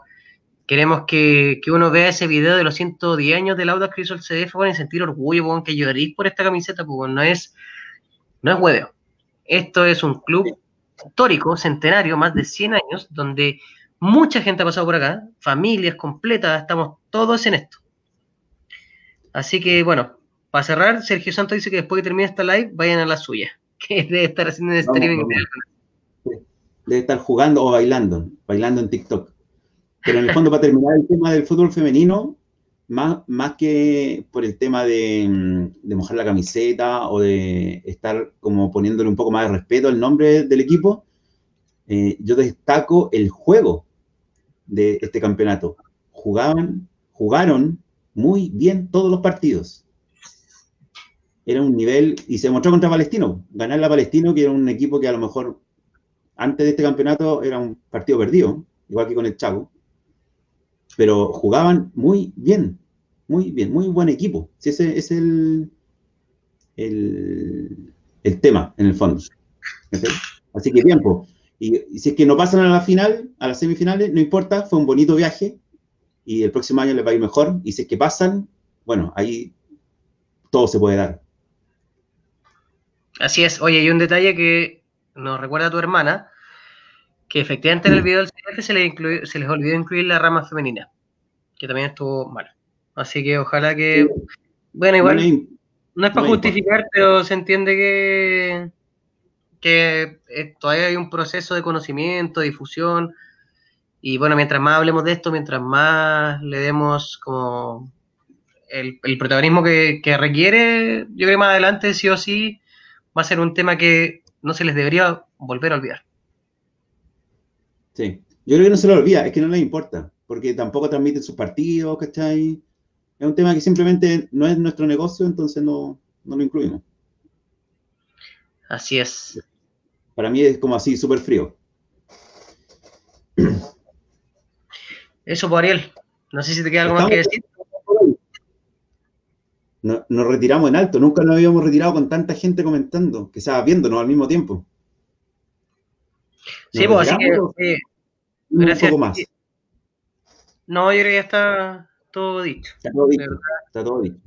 queremos que, que, uno vea ese video de los 110 años del Audax que hizo el CDF, bueno, y sentir orgullo, bueno, que lloréis por esta camiseta, pues, no es, no es hueveo. Esto es un club histórico, centenario, más de 100 años, donde mucha gente ha pasado por acá, familias completas, estamos todos en esto. Así que, bueno, para cerrar, Sergio Santos dice que después que termine esta live, vayan a la suya, que debe estar haciendo el streaming. Debe estar jugando o bailando, bailando en TikTok. Pero en el fondo, para terminar el tema del fútbol femenino, más, más que por el tema de, mojar la camiseta o de estar como poniéndole un poco más de respeto al nombre del equipo, eh, yo destaco el juego de este campeonato. Jugaban, jugaron muy bien todos los partidos. Era un nivel, y se demostró contra Palestino, ganar la Palestino, que era un equipo que a lo mejor antes de este campeonato era un partido perdido, igual que con el Chaco pero jugaban muy bien, muy bien, muy buen equipo. Ese es el, el, tema, en el fondo. Así que tiempo. Y, y, si es que no pasan a la final, a las semifinales, no importa, fue un bonito viaje y el próximo año les va a ir mejor. Y si es que pasan, bueno, ahí todo se puede dar. Así es. Oye, hay un detalle que nos recuerda a tu hermana, que efectivamente en el mm. video del CF se les, se les olvidó incluir la rama femenina, que también estuvo mal. Así que ojalá que. Bueno, igual. No es para justificar, pero se entiende que, que eh, todavía hay un proceso de conocimiento, de difusión. Y bueno, mientras más hablemos de esto, mientras más le demos como el, el protagonismo que, que, requiere, yo creo que más adelante sí o sí va a ser un tema que no se les debería volver a olvidar. Sí, yo creo que no se lo olvida, es que no les importa, porque tampoco transmiten sus partidos, ¿cachai? Es un tema que simplemente no es nuestro negocio, entonces no, lo incluimos. Así es. Para mí es como así, súper frío. Eso, por Ariel. No sé si te queda algo más que decir. nos retiramos en alto. Nunca nos habíamos retirado con tanta gente comentando, que estaba viéndonos al mismo tiempo. Sí, pues así que. gracias. Un poco más. No, yo creo que ya está todo dicho. Está todo dicho. Está todo dicho.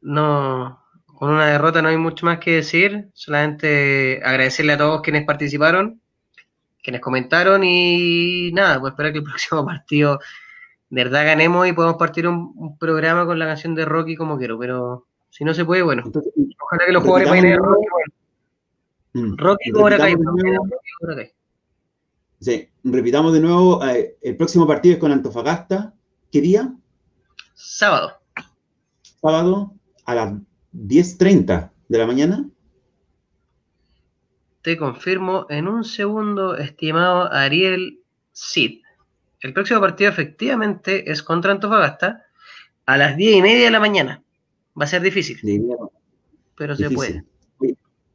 No, con una derrota no hay mucho más que decir. Solamente agradecerle a todos quienes participaron, quienes comentaron y nada, pues esperar que el próximo partido de verdad ganemos y podemos partir un, programa con la canción de Rocky como quiero, pero si no se puede, bueno. Ojalá que los jugadores vayan a Rocky. Mm. Rocky Cobra Kai. Sí, repitamos de nuevo, eh, el próximo partido es con Antofagasta. ¿Qué día? Sábado. Sábado a las 10.30 de la mañana. Te confirmo en un segundo, estimado Ariel Cid. El próximo partido efectivamente es contra Antofagasta a las 10 y media de la mañana. Va a ser difícil. Pero se puede.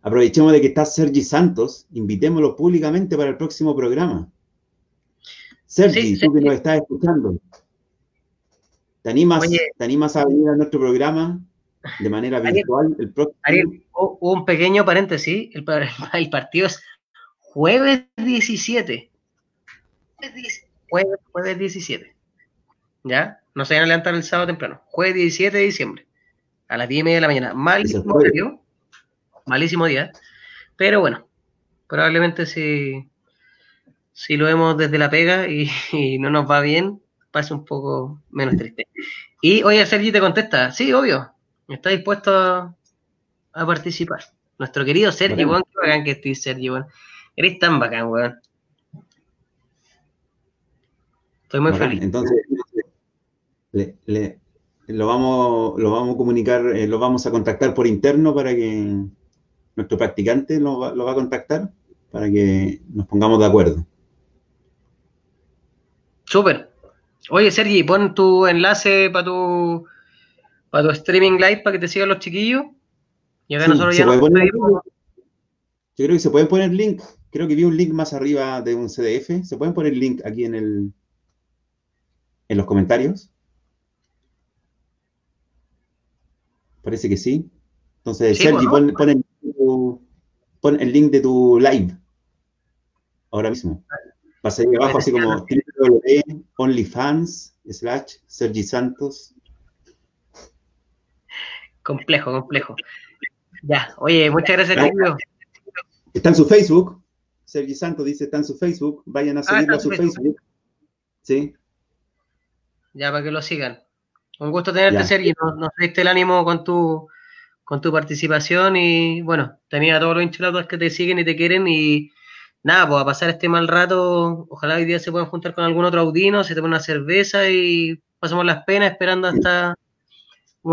Aprovechemos de que está Sergi Santos, invitémoslo públicamente para el próximo programa. Sergi, tú que nos estás escuchando, ¿te animas, ¿te animas a venir a nuestro programa de manera virtual el próximo? Ariel, un pequeño paréntesis, el, el, partido es jueves 17. Jueves, jueves 17. ¿Ya? No se vayan a levantar el sábado temprano. Jueves 17 de diciembre. A las 10 y media de la mañana. Malísimo horario. Malísimo día. Pero bueno, probablemente si, si lo vemos desde la pega y, no nos va bien, pase un poco menos triste. Y oye, Sergi te contesta, sí, obvio, está dispuesto a, participar. Nuestro querido Sergi, weón, qué bacán que estoy, Sergi, weón. Eres tan bacán, weón. Estoy muy feliz. Entonces, le, lo, vamos, lo vamos a comunicar, eh, lo vamos a contactar por interno para que nuestro practicante lo va, lo va a contactar para que nos pongamos de acuerdo. Súper. Oye, Sergi, pon tu enlace para tu, para tu streaming live para que te sigan los chiquillos. Y acá nosotros ya Yo creo que se pueden poner link. Creo que vi un link más arriba de un CDF. ¿Se pueden poner link aquí en el en los comentarios? Parece que sí. Entonces, Sergi, pon, pon, el link de tu live. Ahora mismo. Pasa ahí abajo así como OnlyFans slash Sergi Santos. Complejo, complejo. Ya, oye, muchas gracias, Está en su Facebook. Sergi Santos dice, está en su Facebook. Vayan a ah, seguirlo a su Facebook. Sí. Ya, para que lo sigan. Un gusto tenerte, Sergi. Nos, nos diste el ánimo con tu, con tu participación y, bueno, tenía a todos los hinchalados que te siguen y te quieren y nada, pues a pasar este mal rato, ojalá hoy día se puedan juntar con algún otro audino, se te pone una cerveza y pasamos las penas esperando hasta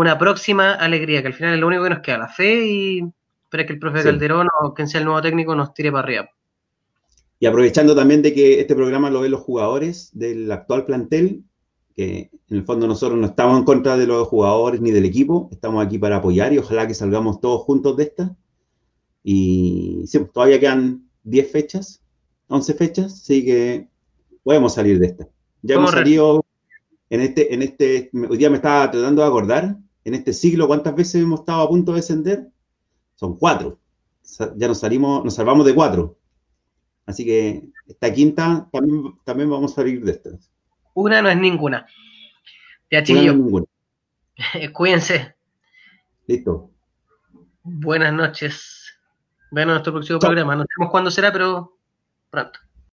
una próxima alegría, que al final es lo único que nos queda, la fe y espero que el profe Calderón o quien sea el nuevo técnico nos tire para arriba. Y aprovechando también de que este programa lo ven los jugadores del actual plantel, que en el fondo nosotros no estamos en contra de los jugadores ni del equipo, estamos aquí para apoyar y ojalá que salgamos todos juntos de esta. Y sí, todavía quedan 10 fechas, 11 fechas, así que podemos salir de esta. Ya hemos salido en este, en este, hoy día me estaba tratando de acordar, en este siglo, ¿cuántas veces hemos estado a punto de descender? Son cuatro. Ya nos salimos, nos salvamos de cuatro. Así que esta quinta también, también vamos a salir de esta. Una no es ninguna. Ya, chillo. Cuídense. Listo. Buenas noches. Bueno, nuestro próximo programa. No sabemos cuándo será, pero pronto.